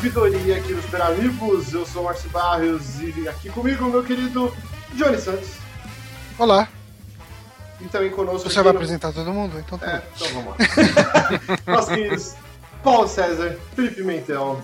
começando mais um Vidoria aqui nos Super Amigos. Eu sou o Márcio Barrios e aqui comigo meu querido Johnny Santos. Olá. E também conosco. Você vai no... apresentar todo mundo? Então tá é, então vamos lá. Nossos queridos Paulo César, Felipe Mentel.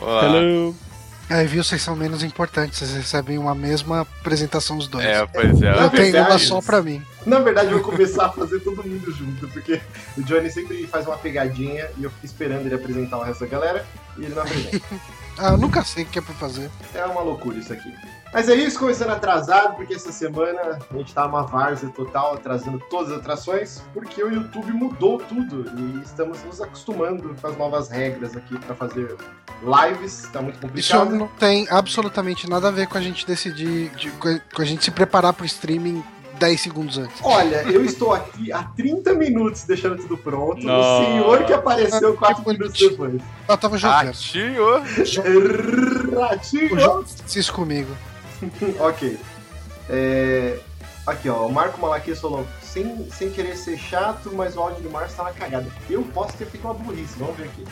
Olá. Hello. Aí, viu? Vocês são menos importantes. Vocês recebem uma mesma apresentação os dois. É, pois é. Eu tenho uma só pra mim. Na verdade, eu vou começar a fazer todo mundo junto, porque o Johnny sempre faz uma pegadinha e eu fico esperando ele apresentar o resto da galera e ele não apresenta. ah, eu nunca sei o que é pra fazer. É uma loucura isso aqui. Mas é isso, começando atrasado, porque essa semana a gente tá uma várzea total, atrasando todas as atrações, porque o YouTube mudou tudo e estamos nos acostumando com as novas regras aqui para fazer lives, tá muito complicado. Isso não tem absolutamente nada a ver com a gente decidir, de, com a gente se preparar pro streaming 10 segundos antes. Olha, eu estou aqui há 30 minutos deixando tudo pronto. Não. O senhor que apareceu 4 minutos depois. Eu tava jogando. Ratinho! Ratinho! Isso comigo. ok. É... Aqui, ó. O Marco Malaquias falou: sem, sem querer ser chato, mas o áudio do Márcio tá na cagada. Eu posso ter feito uma burrice. Vamos ver aqui.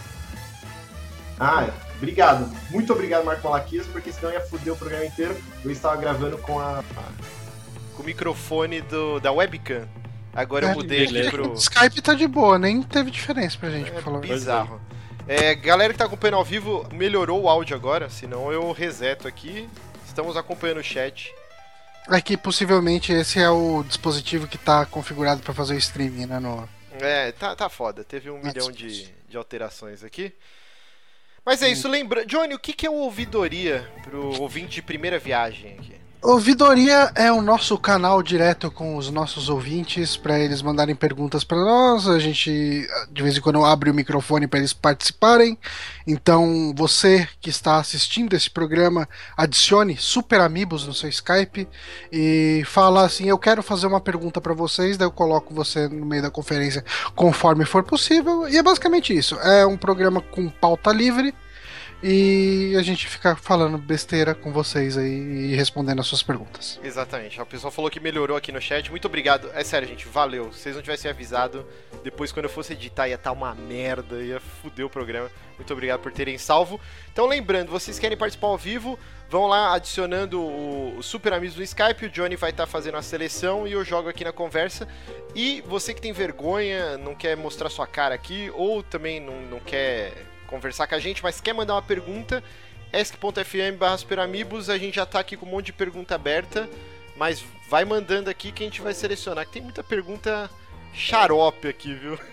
Ah, obrigado. Muito obrigado, Marco Malaquias, porque senão ia foder o programa inteiro. Eu estava gravando com a. Com o microfone do, da webcam. Agora é, eu mudei aqui pro. O Skype tá de boa, nem teve diferença pra gente, é, por falar. Bizarro. É, galera que tá acompanhando ao vivo, melhorou o áudio agora, senão eu reseto aqui estamos acompanhando o chat. É que possivelmente esse é o dispositivo que está configurado para fazer o streaming, né? No... É, tá, tá foda. Teve um milhão de, de alterações aqui. Mas é isso, lembra. Johnny, o que, que é o ouvidoria pro ouvinte de primeira viagem aqui? Ouvidoria é o nosso canal direto com os nossos ouvintes para eles mandarem perguntas para nós. A gente de vez em quando abre o microfone para eles participarem. Então, você que está assistindo esse programa, adicione Super Amigos no seu Skype e fala assim: "Eu quero fazer uma pergunta para vocês", daí eu coloco você no meio da conferência conforme for possível. E é basicamente isso. É um programa com pauta livre e a gente fica falando besteira com vocês aí e respondendo as suas perguntas. Exatamente. O pessoal falou que melhorou aqui no chat. Muito obrigado. É sério, gente. Valeu. Se vocês não tivessem avisado, depois quando eu fosse editar ia estar tá uma merda, ia foder o programa. Muito obrigado por terem salvo. Então, lembrando, vocês querem participar ao vivo, vão lá adicionando o Super Amigos no Skype. O Johnny vai estar tá fazendo a seleção e eu jogo aqui na conversa. E você que tem vergonha, não quer mostrar sua cara aqui, ou também não, não quer conversar com a gente, mas quer mandar uma pergunta, esc.fm barra superamigos, a gente já tá aqui com um monte de pergunta aberta, mas vai mandando aqui que a gente vai selecionar, que tem muita pergunta xarope aqui, viu?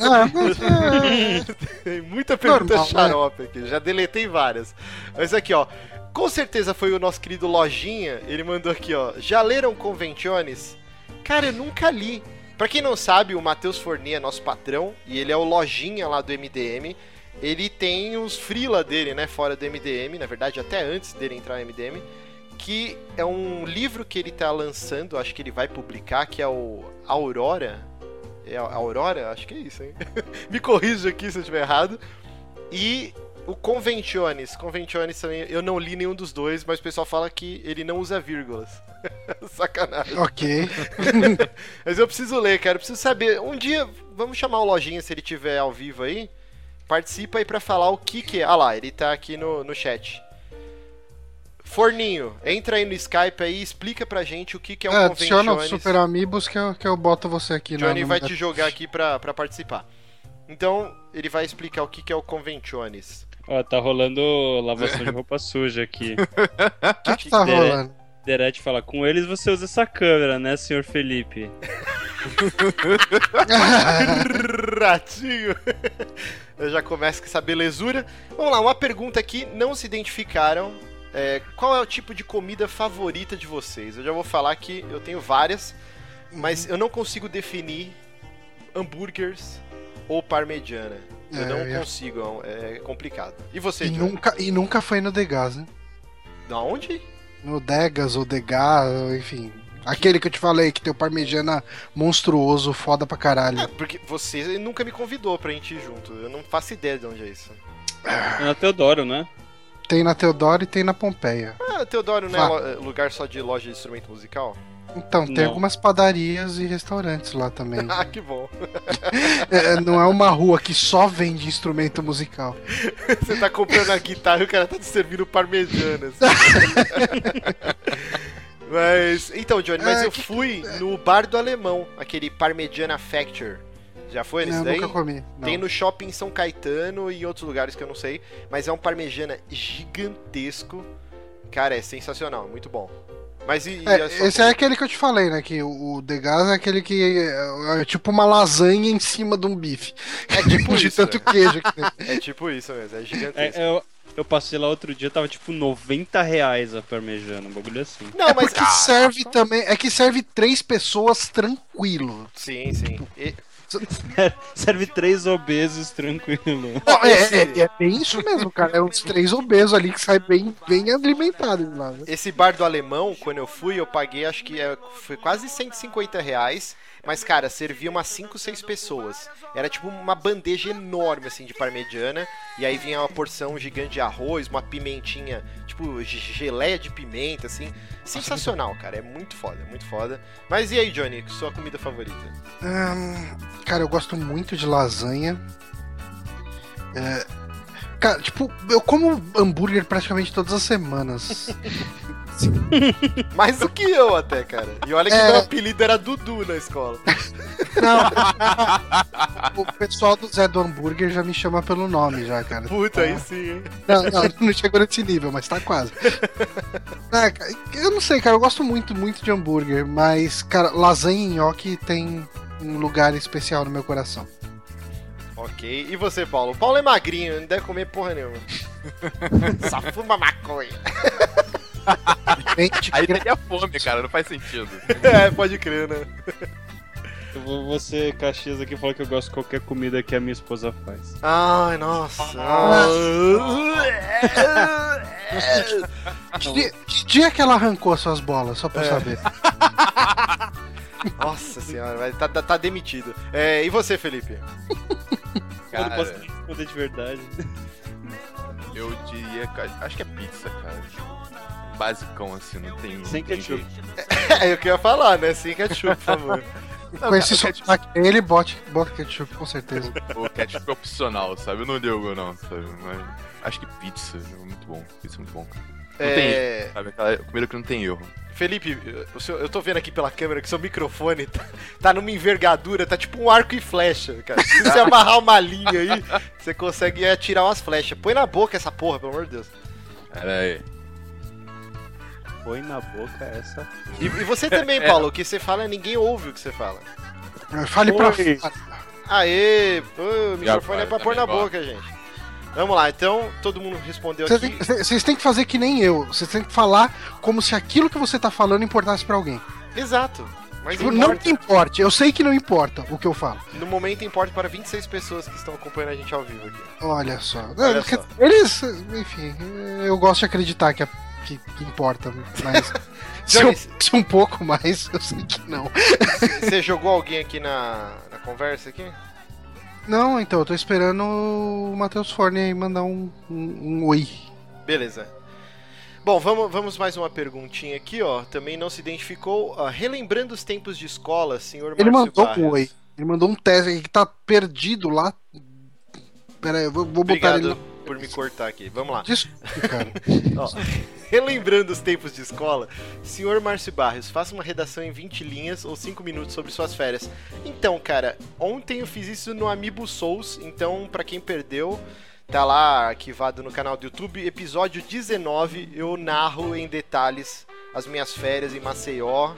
Ah, tem muita pergunta Normal, né? xarope aqui, já deletei várias. Mas aqui, ó, com certeza foi o nosso querido Lojinha, ele mandou aqui, ó, já leram Conventiones? Cara, eu nunca li. Pra quem não sabe, o Matheus Forni é nosso patrão e ele é o Lojinha lá do MDM ele tem os freela dele, né, fora do MDM, na verdade até antes dele entrar no MDM, que é um livro que ele está lançando, acho que ele vai publicar, que é o Aurora. É Aurora? Acho que é isso, hein? Me corrija aqui se eu estiver errado. E o Conventiones. Conventiones também, eu não li nenhum dos dois, mas o pessoal fala que ele não usa vírgulas. Sacanagem. Ok. mas eu preciso ler, cara. Eu preciso saber. Um dia, vamos chamar o Lojinha se ele tiver ao vivo aí participa aí para falar o que que é. Ah lá, ele tá aqui no, no chat. Forninho, entra aí no Skype aí e explica pra gente o que, que é um é, Adiciona o Super Amigos que eu, que eu boto você aqui. Johnny vai te jogar aqui pra, pra participar. Então, ele vai explicar o que, que é o Conventiones. Ó, tá rolando lavação de roupa suja aqui. O que, que tá rolando? Derete fala, com eles você usa essa câmera, né, senhor Felipe? Ratinho! Eu já começo com essa belezura. Vamos lá, uma pergunta aqui, não se identificaram. É, qual é o tipo de comida favorita de vocês? Eu já vou falar que eu tenho várias, mas uhum. eu não consigo definir hambúrgueres ou parmegiana. Eu é, não é. consigo, é complicado. E você, e nunca E nunca foi no Degas, né? Da onde? No Degas ou Degas, enfim. Aquele que eu te falei, que tem o parmegiana monstruoso, foda pra caralho. É, porque você nunca me convidou pra gente ir junto. Eu não faço ideia de onde é isso. É na Teodoro, né? Tem na Teodoro e tem na Pompeia. Ah, Teodoro não é lugar só de loja de instrumento musical? Então, tem Não. algumas padarias e restaurantes lá também. Ah, que bom. É, não é uma rua que só vende instrumento musical. Você tá comprando a guitarra e o cara tá te servindo parmegianas. Mas, então, Johnny, mas É, eu que- fui no bar do alemão, aquele Parmegiana Facture. Já foi nesse Não, daí? nunca comi. Não. Tem no shopping São Caetano e em outros lugares que eu não sei, mas é um parmegiana gigantesco. Cara, é sensacional, muito bom. Mas e, e É, esse é aquele que eu te falei, né? Que o, o Degas é aquele que é, é tipo uma lasanha em cima de um bife. É tipo de isso, tanto queijo que tem. É tipo isso mesmo, é É, gigantesco. eu, eu passei lá outro dia, tava tipo 90 reais a parmejana, um bagulho assim. Não, É mas. porque serve também. É que serve três pessoas tranquilo. Sim, sim. E- Serve três obesos tranquilo. Não, é, esse- é- é bem isso mesmo, cara. É uns três obesos ali que sai bem, bem alimentado lá. né? Esse bar do alemão, quando eu fui, eu paguei acho que é, foi quase 150 reais. Mas, cara, servia umas 5, 6 pessoas. Era tipo uma bandeja enorme, assim, de parmegiana. E aí vinha uma porção gigante de arroz, uma pimentinha, tipo ge- geleia de pimenta, assim. Sensacional, cara. É muito foda, muito foda. Mas e aí, Johnny, sua comida favorita? Hum, cara, eu gosto muito de lasanha. É, cara, tipo, eu como hambúrguer praticamente todas as semanas. Mais do que eu até, cara. E olha que É. meu apelido era Dudu na escola. Não, o pessoal do Zé do Hambúrguer já me chama pelo nome, já, cara. Puta, aí sim, hein? Não, não, não chegou nesse nível, mas tá quase. É, eu não sei, cara, eu gosto muito, muito de hambúrguer, mas, cara, lasanha e nhoque tem um lugar especial no meu coração. Ok. E você, Paulo? O Paulo é magrinho, não deve comer porra nenhuma. Só fuma maconha. Aí teria fome, cara, não faz sentido. É, pode crer, né? Eu vou você, Caxias, aqui falar que eu gosto de qualquer comida que a minha esposa faz. Ai, nossa. que, dia- que dia que ela arrancou as suas bolas, só pra eu É. saber? Nossa senhora, vai- tá, tá, tá demitido. É, e você, Felipe? eu não posso Cara, responder de verdade. eu diria. Acho que é pizza, cara. Basicão, assim, não tem. Sem tem ketchup. jeito. É, eu queria falar, né? Sem ketchup, por favor. Não, Com esse sotaque dele, bote, bota ketchup, com certeza. O ketchup é opcional, sabe? Eu não ligo, não, sabe? Mas acho que pizza é muito bom. Pizza é muito bom, cara. Não tem É, Sabe? Aquela comida que não tem erro. Felipe, o seu- eu tô vendo aqui pela câmera que seu microfone tá, tá numa envergadura, tá tipo um arco e flecha, cara. Se você amarrar uma linha aí, você consegue atirar umas flechas. Põe na boca essa porra, pelo amor de Deus. Pera aí. Põe na boca essa. E, e você também, Paulo, o que você fala, ninguém ouve o que você fala. Fale pra fora. Aê, pô, o microfone é pra pôr na boca, gente. Vamos lá, então todo mundo respondeu Vocês aqui. têm- Vocês têm que fazer que nem eu. Vocês têm que falar como se aquilo que você tá falando importasse pra alguém. Exato. Mas Tipo, não importa. que importe. Eu sei que não importa o que eu falo. No momento importa para 26 pessoas que estão acompanhando a gente ao vivo aqui. Olha só. Olha É, só. Eles, enfim, eu gosto de acreditar que, é- que, que importa, mas se, eu, se um pouco mais, eu sei que não. Você jogou alguém aqui na, na conversa aqui? Não, então, eu tô esperando o Matheus Forne aí mandar um, um, um oi. Beleza. Bom, vamos, vamos mais uma perguntinha aqui, ó. Também não se identificou. ó, relembrando os tempos de escola, senhor Ele Márcio mandou um oi. Ele mandou um teste que tá perdido lá. Pera aí, eu vou, vou botar ele. Por me cortar aqui. Vamos lá. Desculpe, cara. Relembrando os tempos de escola, senhor Márcio Barrios, faça uma redação em 20 linhas ou 5 minutos sobre suas férias. Então, cara, ontem eu fiz isso no Amiibo Souls, então pra quem perdeu, tá lá arquivado no canal do YouTube, episódio 19, eu narro em detalhes as minhas férias em Maceió,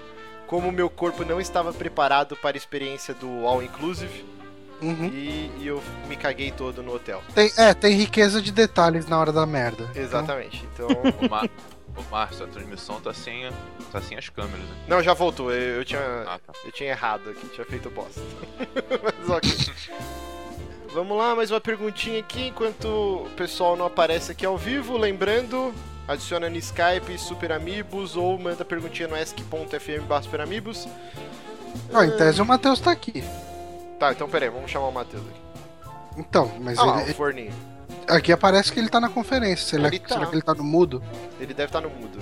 como meu corpo não estava preparado para a experiência do All Inclusive Uhum. e, e eu me caguei todo no hotel. Tem, é, tem riqueza de detalhes na hora da merda. Exatamente. Então, Ô, Mar... Ô Márcio, a transmissão tá sem, tá sem as câmeras, né? não, já voltou. Eu, eu tinha Ah, tá. Eu tinha errado aqui, tinha feito bosta. Mas ok. Vamos lá, mais uma perguntinha aqui, enquanto o pessoal não aparece aqui ao vivo. Lembrando, adiciona no Skype Super Amigos ou manda perguntinha no barra Super Amigos. Então, em tese o Matheus tá aqui. Tá, então peraí, vamos chamar o Matheus aqui. Então, mas Ah lá, ele- o forninho. aqui aparece que ele tá na conferência. Será, Ele tá. será que ele tá no mudo? Ele deve estar no mudo.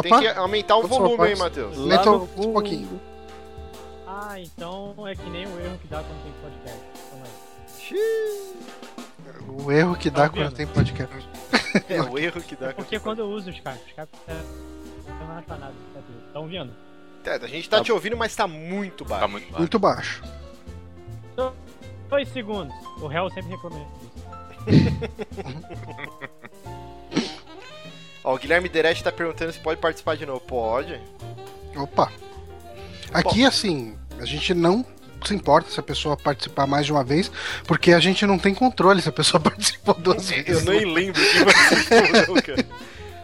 Tem Opa, que aumentar o Opa, volume aí. Matheus. Lá Aumentou no um pouquinho. Ah, então é que nem o erro que dá quando tem podcast. Calma aí. o erro que dá Tá quando tem podcast. É o erro que dá. Porque quando eu uso o Skype, o Skype é, não é pra nada. Estão ouvindo? É, a gente tá te ouvindo, mas tá muito baixo. Tá muito baixo. Muito baixo. Dois segundos. O réu sempre recomenda isso. Ó, o Guilherme Derete tá perguntando se pode participar de novo. Pode. Opa. Aqui, assim, a gente não se importa se a pessoa participar mais de uma vez, porque a gente não tem controle se a pessoa participou duas Eu vezes. nem lembro que você não, cara.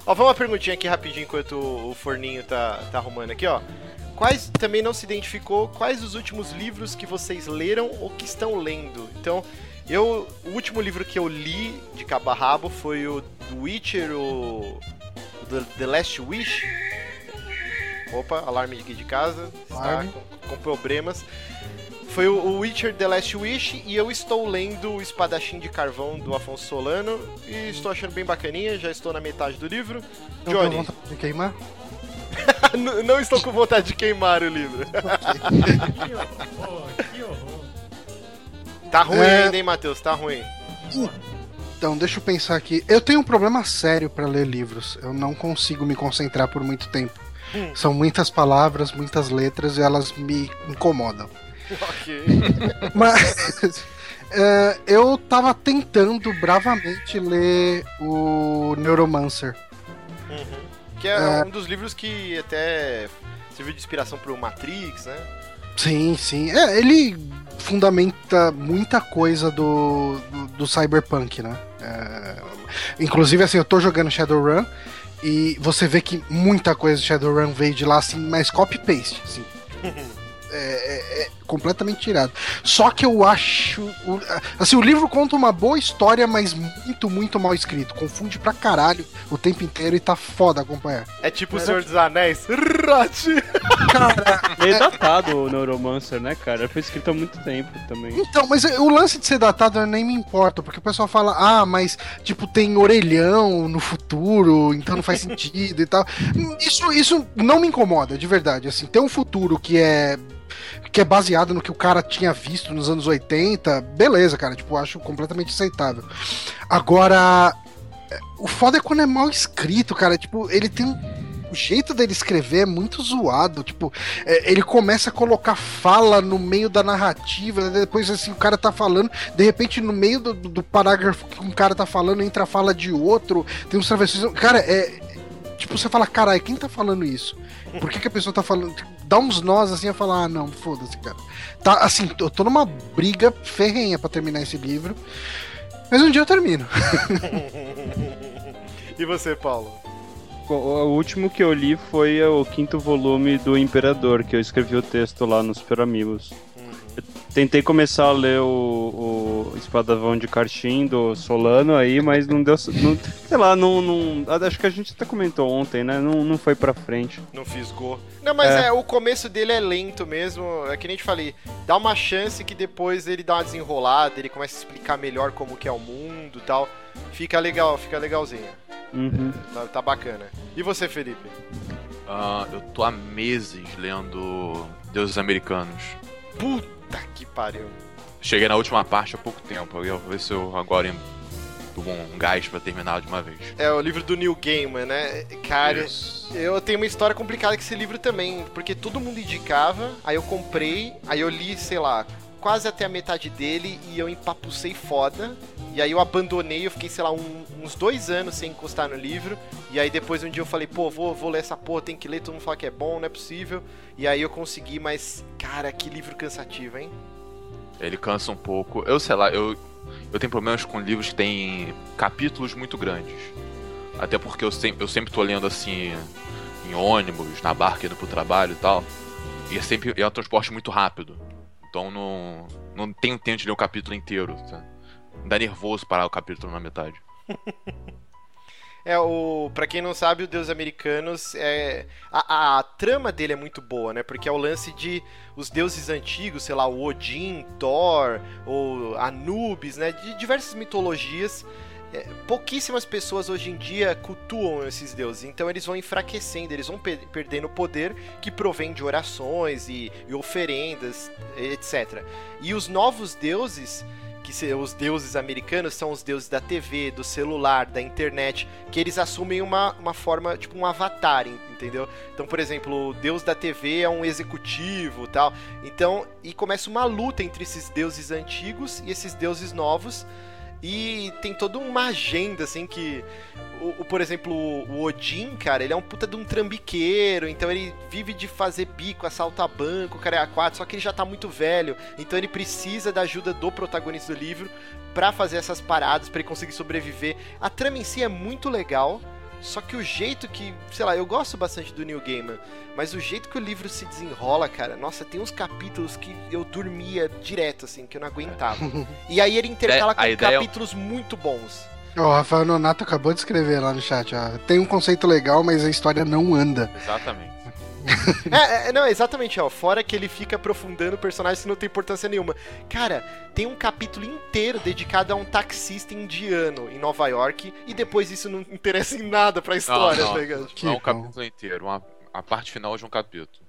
Ó, vamos uma perguntinha aqui rapidinho enquanto o forninho tá, tá arrumando aqui, ó. Quais, também não se identificou, quais os últimos livros que vocês leram ou que estão lendo? Então, eu, o último livro que eu li de cabo a rabo foi o do Witcher, o The, The Last Wish. Opa, alarme aqui de casa, está com, com problemas. Foi o Witcher The Last Wish e eu estou lendo o Espadachim de Carvão do Afonso Solano e estou achando bem bacaninha, já estou na metade do livro. Não Johnny, vontade de queimar? N- não estou com vontade de queimar o livro. Que horror, que horror. Tá ruim É. ainda, hein, Matheus? Tá ruim. Então, deixa eu pensar aqui. Eu tenho um problema sério pra ler livros. Eu não consigo me concentrar por muito tempo. Hum. São muitas palavras, muitas letras e elas me incomodam. Ok. Mas é, eu tava tentando bravamente ler o Neuromancer. Uhum. Que é, É. um dos livros que até serviu de inspiração pro Matrix, né? Sim, sim. É, ele fundamenta muita coisa do, do, do Cyberpunk, né? É, inclusive, assim, eu tô jogando Shadowrun e você vê que muita coisa de Shadowrun veio de lá, assim, mas copy-paste, assim. É, é- é completamente tirado. Só que eu acho. o- Assim, o livro conta uma boa história, mas muito, muito mal escrito. Confunde pra caralho o tempo inteiro e tá foda acompanhar. É tipo o Senhor dos Anéis. Rati. Cara, Meio datado o Neuromancer, né, cara? Foi escrito há muito tempo também. Então, mas o lance de ser datado eu nem me importa, porque o pessoal fala, ah, mas tipo, tem orelhão no futuro, então não faz sentido e tal. Isso, isso não me incomoda, de verdade. Assim, ter um futuro que é. Que é baseado no que o cara tinha visto nos anos 80, beleza, cara. Tipo, acho completamente aceitável. Agora, o foda é quando é mal escrito, cara. Tipo, ele tem um. O jeito dele escrever é muito zoado. Tipo, é, ele começa a colocar fala no meio da narrativa, né? depois assim, o cara tá falando, de repente no meio do, do- parágrafo que um cara tá falando, entra a fala de outro, tem uns travessões. Cara, é. Tipo, você fala, caralho, quem tá falando isso? Por que, que a pessoa tá falando? Dá uns nós assim a falar, ah, não, foda-se, cara. Tá, assim, eu tô numa briga ferrenha pra terminar esse livro. Mas um dia eu termino. e você, Paulo? O, o último que eu li foi o quinto volume do Imperador, que eu escrevi o texto lá nos Super Amigos. Tentei começar a ler o, o Espadavão de Cartim do Solano aí, mas não deu. Não, sei lá, não, não. Acho que a gente até comentou ontem, né? Não, não foi pra frente. Não fisgou. Não, mas é. É. o começo dele é lento mesmo. É que nem te falei. Dá uma chance que depois ele dá uma desenrolada, ele começa a explicar melhor como que é o mundo e tal. Fica legal, fica legalzinho. Uhum. Tá, tá bacana. E você, Felipe? Ah, eu tô há meses lendo Deuses Americanos. Puta que pariu. Cheguei na última parte há pouco tempo. Eu ia ver se eu agora dou um gás pra terminar de uma vez. É o livro do Neil Gaiman, né? Cara, Isso. eu tenho uma história complicada com esse livro também, porque todo mundo indicava, aí eu comprei, aí eu li, sei lá, quase até a metade dele e eu empapucei foda. E aí eu abandonei, eu fiquei, sei lá, um- uns dois anos sem encostar no livro. E aí depois um dia eu falei, pô, vou, vou ler essa porra, tem que ler, todo mundo fala que é bom, não é possível. E aí eu consegui, mas, cara, que livro cansativo, hein? Ele cansa um pouco. Eu sei lá, eu, eu tenho problemas com livros que têm capítulos muito grandes. Até porque eu sempre, eu sempre tô lendo assim em ônibus, na barca indo pro trabalho e tal. E é sempre é um transporte muito rápido. Então não, não tenho tempo de ler um capítulo inteiro. Tá? Dá nervoso parar o capítulo na metade. É, o. Pra quem não sabe, o Deus Americanos é. A, a trama dele é muito boa, né? Porque é o lance de os deuses antigos, sei lá, o Odin, Thor, ou Anubis, né? De diversas mitologias. É, pouquíssimas pessoas hoje em dia cultuam esses deuses, então eles vão enfraquecendo, eles vão per perdendo o poder que provém de orações e, e oferendas, etc. E os novos deuses que os deuses americanos são os deuses da TV, do celular, da internet, que eles assumem uma, uma forma, tipo um avatar, entendeu? Então, por exemplo, o deus da TV é um executivo tal. Então, e começa uma luta entre esses deuses antigos e esses deuses novos. E tem toda uma agenda, assim, que o, o, por exemplo, o Odin, cara, ele é um puta de um trambiqueiro, então ele vive de fazer bico, assaltar banco, cara é a quatro, só que ele já tá muito velho, então ele precisa da ajuda do protagonista do livro para fazer essas paradas, para ele conseguir sobreviver. A trama em si é muito legal, só que o jeito que, sei lá, eu gosto bastante do New Gaiman, mas o jeito que o livro se desenrola, cara, nossa, tem uns capítulos que eu dormia direto, assim, que eu não aguentava. e aí ele intercala com ideia... capítulos muito bons. O Rafael Nonato acabou de escrever lá no chat, ó. Tem um conceito legal, mas a história não anda. Exatamente. é, é, não, exatamente, ó. Fora que ele fica aprofundando personagens que não tem importância nenhuma. Cara, tem um capítulo inteiro dedicado a um taxista indiano em Nova York e depois isso não interessa em nada pra história, não, não, tá ligado? Não é um capítulo inteiro, uma, a parte final de um capítulo.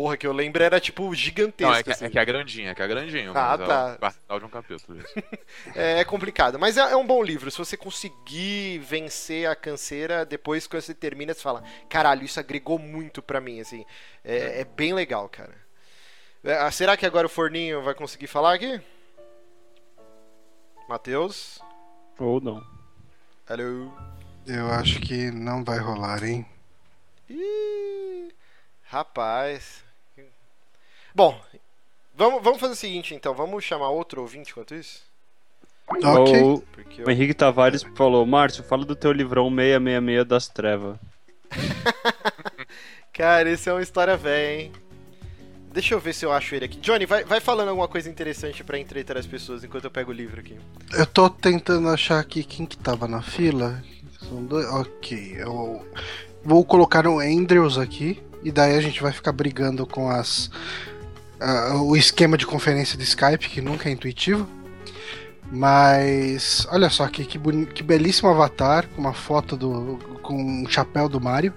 Porra, que eu lembro era tipo gigantesco. Não, é que, assim. é, que é grandinho, é que é grandinho. Ah, tá. É o final de um capítulo. Isso. é, é, complicado, mas é, é, um bom livro. Se você conseguir vencer a canseira, depois que você termina, você fala: caralho, isso agregou muito pra mim, assim. É, é bem legal, cara. É, será que agora o Forninho vai conseguir falar aqui? Matheus? Ou não. Alô? Eu acho que não vai rolar, hein? Ih, rapaz. Bom, vamos, vamos fazer o seguinte então, vamos chamar outro ouvinte enquanto isso? Ok. O, Porque o. Henrique Tavares falou: Márcio, fala do teu livrão 666 das trevas. Cara, isso é uma história velha, hein? Deixa eu ver se eu acho ele aqui. Johnny, vai, vai falando alguma coisa interessante pra entreter as pessoas enquanto eu pego o livro aqui. Eu tô tentando achar aqui quem que tava na fila. São dois. Ok, eu vou colocar o Andrews aqui. E daí a gente vai ficar brigando com as. Uh, o esquema de conferência de Skype, que nunca é intuitivo. Mas olha só aqui, que, boni- que belíssimo avatar, com uma foto do. com um chapéu do Mario.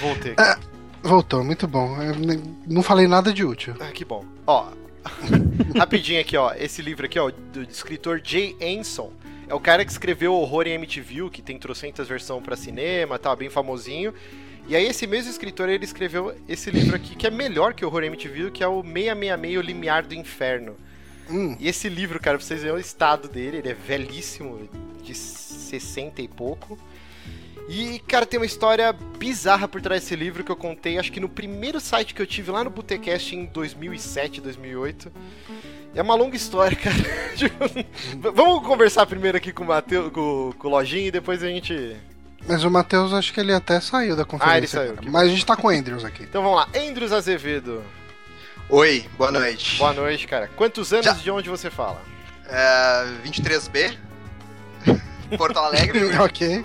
Voltei. Ah. Voltou, muito bom. Eu não falei nada de útil. Ah, que bom. Ó, rapidinho aqui, ó. Esse livro aqui, ó, do escritor Jay Anson. É o cara que escreveu Horror em MTV, que tem trocentas versões pra cinema, tá bem famosinho. E aí esse mesmo escritor, ele escreveu esse livro aqui, que é melhor que o Horror MTV, que é o 666, o Limiar do Inferno. Hum, E esse livro, cara, pra vocês verem o estado dele, ele é velhíssimo, de 60 e pouco. E, cara, tem uma história bizarra por trás desse livro que eu contei, acho que no primeiro site que eu tive lá no Botecast em 2007, 2008. É uma longa história, cara. Tipo, Vamos conversar primeiro aqui com o Matheus, com, com o Lojinha e depois a gente. Mas o Matheus acho que ele até saiu da conferência. Ah, ele saiu, Mas a gente tá com o Andrews aqui. Então vamos lá. Andrews Azevedo. Oi, boa noite. Boa noite, cara. Quantos anos Já- de onde você fala? É, 23B, Porto Alegre. ok.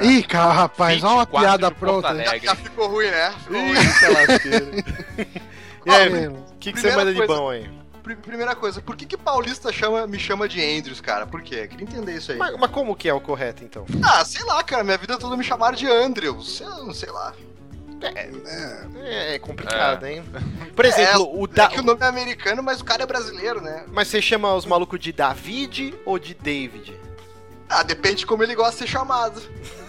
Ih, cara, rapaz, olha uma 24 piada pronta. Alegre. Já ficou ruim, né? Ficou ruim. Eita. E aí, o que, que você manda de coisa- bom aí? Pri- Primeira coisa, por que que paulista chama, me chama de Andrews, cara? Por quê? Queria entender isso aí. Mas, mas como que é o correto, então? Ah, sei lá, cara, minha vida toda me chamaram de Andrews. Sei, lá, sei lá. É, é complicado, hein? Por exemplo, o da... É que o nome é americano, mas o cara é brasileiro, né? Mas você chama os malucos de David ou de David? Ah, depende de como ele gosta de ser chamado.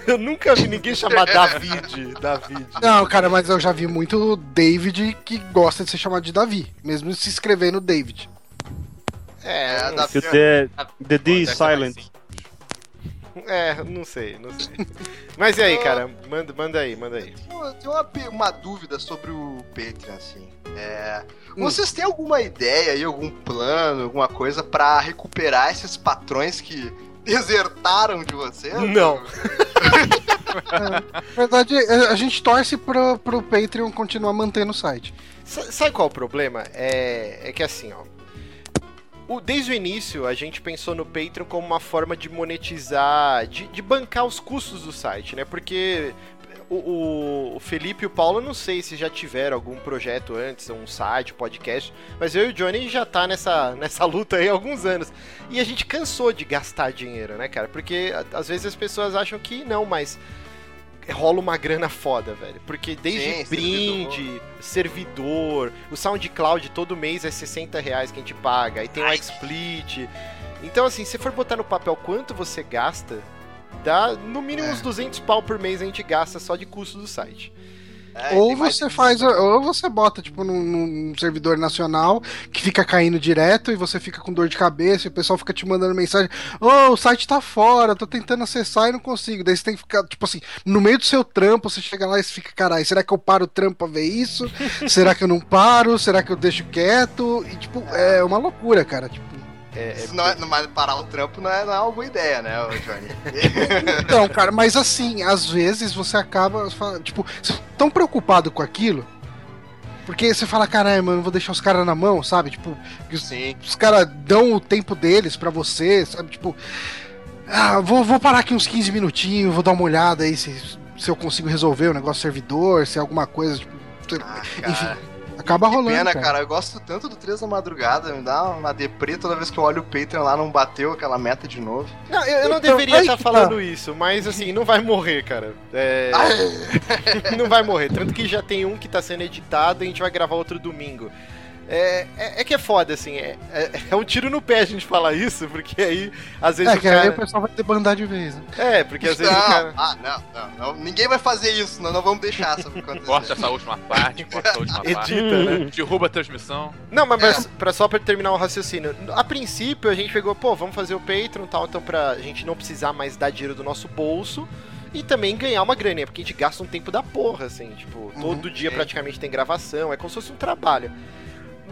Eu nunca vi ninguém chamar David. David. Não, cara, mas eu já vi muito David que gosta de ser chamado de Davi, mesmo se escrevendo David. É, É, Davi. The, the D is silent. é, não sei, não sei. Mas e aí, cara? Manda, manda aí, manda aí. Eu tenho uma, uma dúvida sobre o Patreon, assim. É, Hum. Vocês têm alguma ideia aí, algum plano, alguma coisa pra recuperar esses patrões que desertaram de vocês? Não. Na verdade, a gente torce pro, pro Patreon continuar mantendo o site. Sa- Sabe qual é o problema? É, é que assim, ó. O, desde o início, a gente pensou no Patreon como uma forma de monetizar, de, de bancar os custos do site, né? Porque o, o- Felipe e o Paulo, não sei se já tiveram algum projeto antes, um site, podcast, mas eu e o Johnny já tá nessa, nessa luta aí há alguns anos. E a gente cansou de gastar dinheiro, né, cara? Porque às vezes as pessoas acham que não, mas rola uma grana foda, velho. Porque desde Sim, brinde, servidor, o SoundCloud todo mês é 60 reais que a gente paga, aí tem o XSplit. Então, assim, se for botar no papel quanto você gasta, dá no mínimo É. uns 200 pau por mês a gente gasta só de custo do site. É, ou você faz, ou você bota, tipo, num, num servidor nacional que fica caindo direto e você fica com dor de cabeça e o pessoal fica te mandando mensagem: Ô, o site tá fora, tô tentando acessar e não consigo. Daí você tem que ficar, tipo assim, no meio do seu trampo, você chega lá e você fica, caralho, será que eu paro o trampo pra ver isso? será que eu não paro? Será que eu deixo quieto? E, tipo, é uma loucura, cara. Tipo, É, Isso não é, não- parar o trampo não é, não é uma boa ideia, né, Johnny? Então, cara, mas assim, às vezes você acaba, tipo, você tão preocupado com aquilo, porque você fala, caralho, mano, vou deixar os caras na mão, sabe? Tipo, Sim. os caras dão o tempo deles pra você, sabe? Tipo, ah, vou, vou parar aqui uns 15 minutinhos, vou dar uma olhada aí se, se eu consigo resolver o negócio do servidor, se é alguma coisa, tipo, Ah, enfim, cara. Acaba Que rolando. pena, cara. cara. Eu gosto tanto do 3 da madrugada. Me dá uma deprê toda vez que eu olho o Patreon lá, não bateu aquela meta de novo. Não, eu, eu não Então, deveria estar que falando isso, mas assim, não vai morrer, cara. É, não vai morrer. Tanto que já tem um que tá sendo editado e a gente vai gravar outro domingo. É, é, é que é foda, assim, é, é, é um tiro no pé a gente falar isso, porque aí, às vezes É, o que aí cara... o pessoal vai debandar de vez, né? É, porque às vezes não, o cara... ah, não, não, não. Ninguém vai fazer isso, nós não vamos deixar isso acontecer. Corta essa última parte, corta essa última parte. Edita, né? Derruba a transmissão. Não, mas, mas pra, só pra terminar o raciocínio. A princípio a gente pegou, pô, vamos fazer o Patreon e tal, então pra gente não precisar mais dar dinheiro do nosso bolso e também ganhar uma graninha, porque a gente gasta um tempo da porra, assim, tipo, todo dia sim. praticamente tem gravação, é como se fosse um trabalho.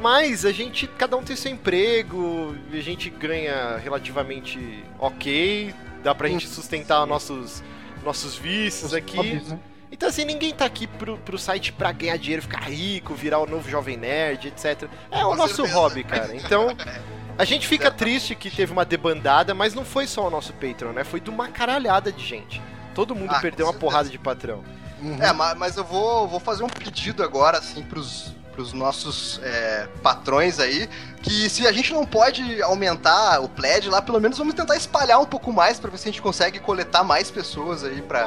Mas a gente, cada um tem seu emprego, e a gente ganha relativamente ok, dá pra gente sustentar nossos, nossos vícios Os aqui. né? Então, assim, ninguém tá aqui pro, pro site pra ganhar dinheiro, ficar rico, virar o novo Jovem Nerd, etc. É o nosso hobby, cara. Então, a gente fica triste que teve uma debandada, mas não foi só o nosso Patreon, né? Foi de uma caralhada de gente. Todo mundo Ah, perdeu uma porrada de patrão. Uhum. É, mas, mas eu vou, vou fazer um pedido agora, assim, pros, pros nossos é, patrões aí, que se a gente não pode aumentar o pledge lá, pelo menos vamos tentar espalhar um pouco mais pra ver se a gente consegue coletar mais pessoas aí pra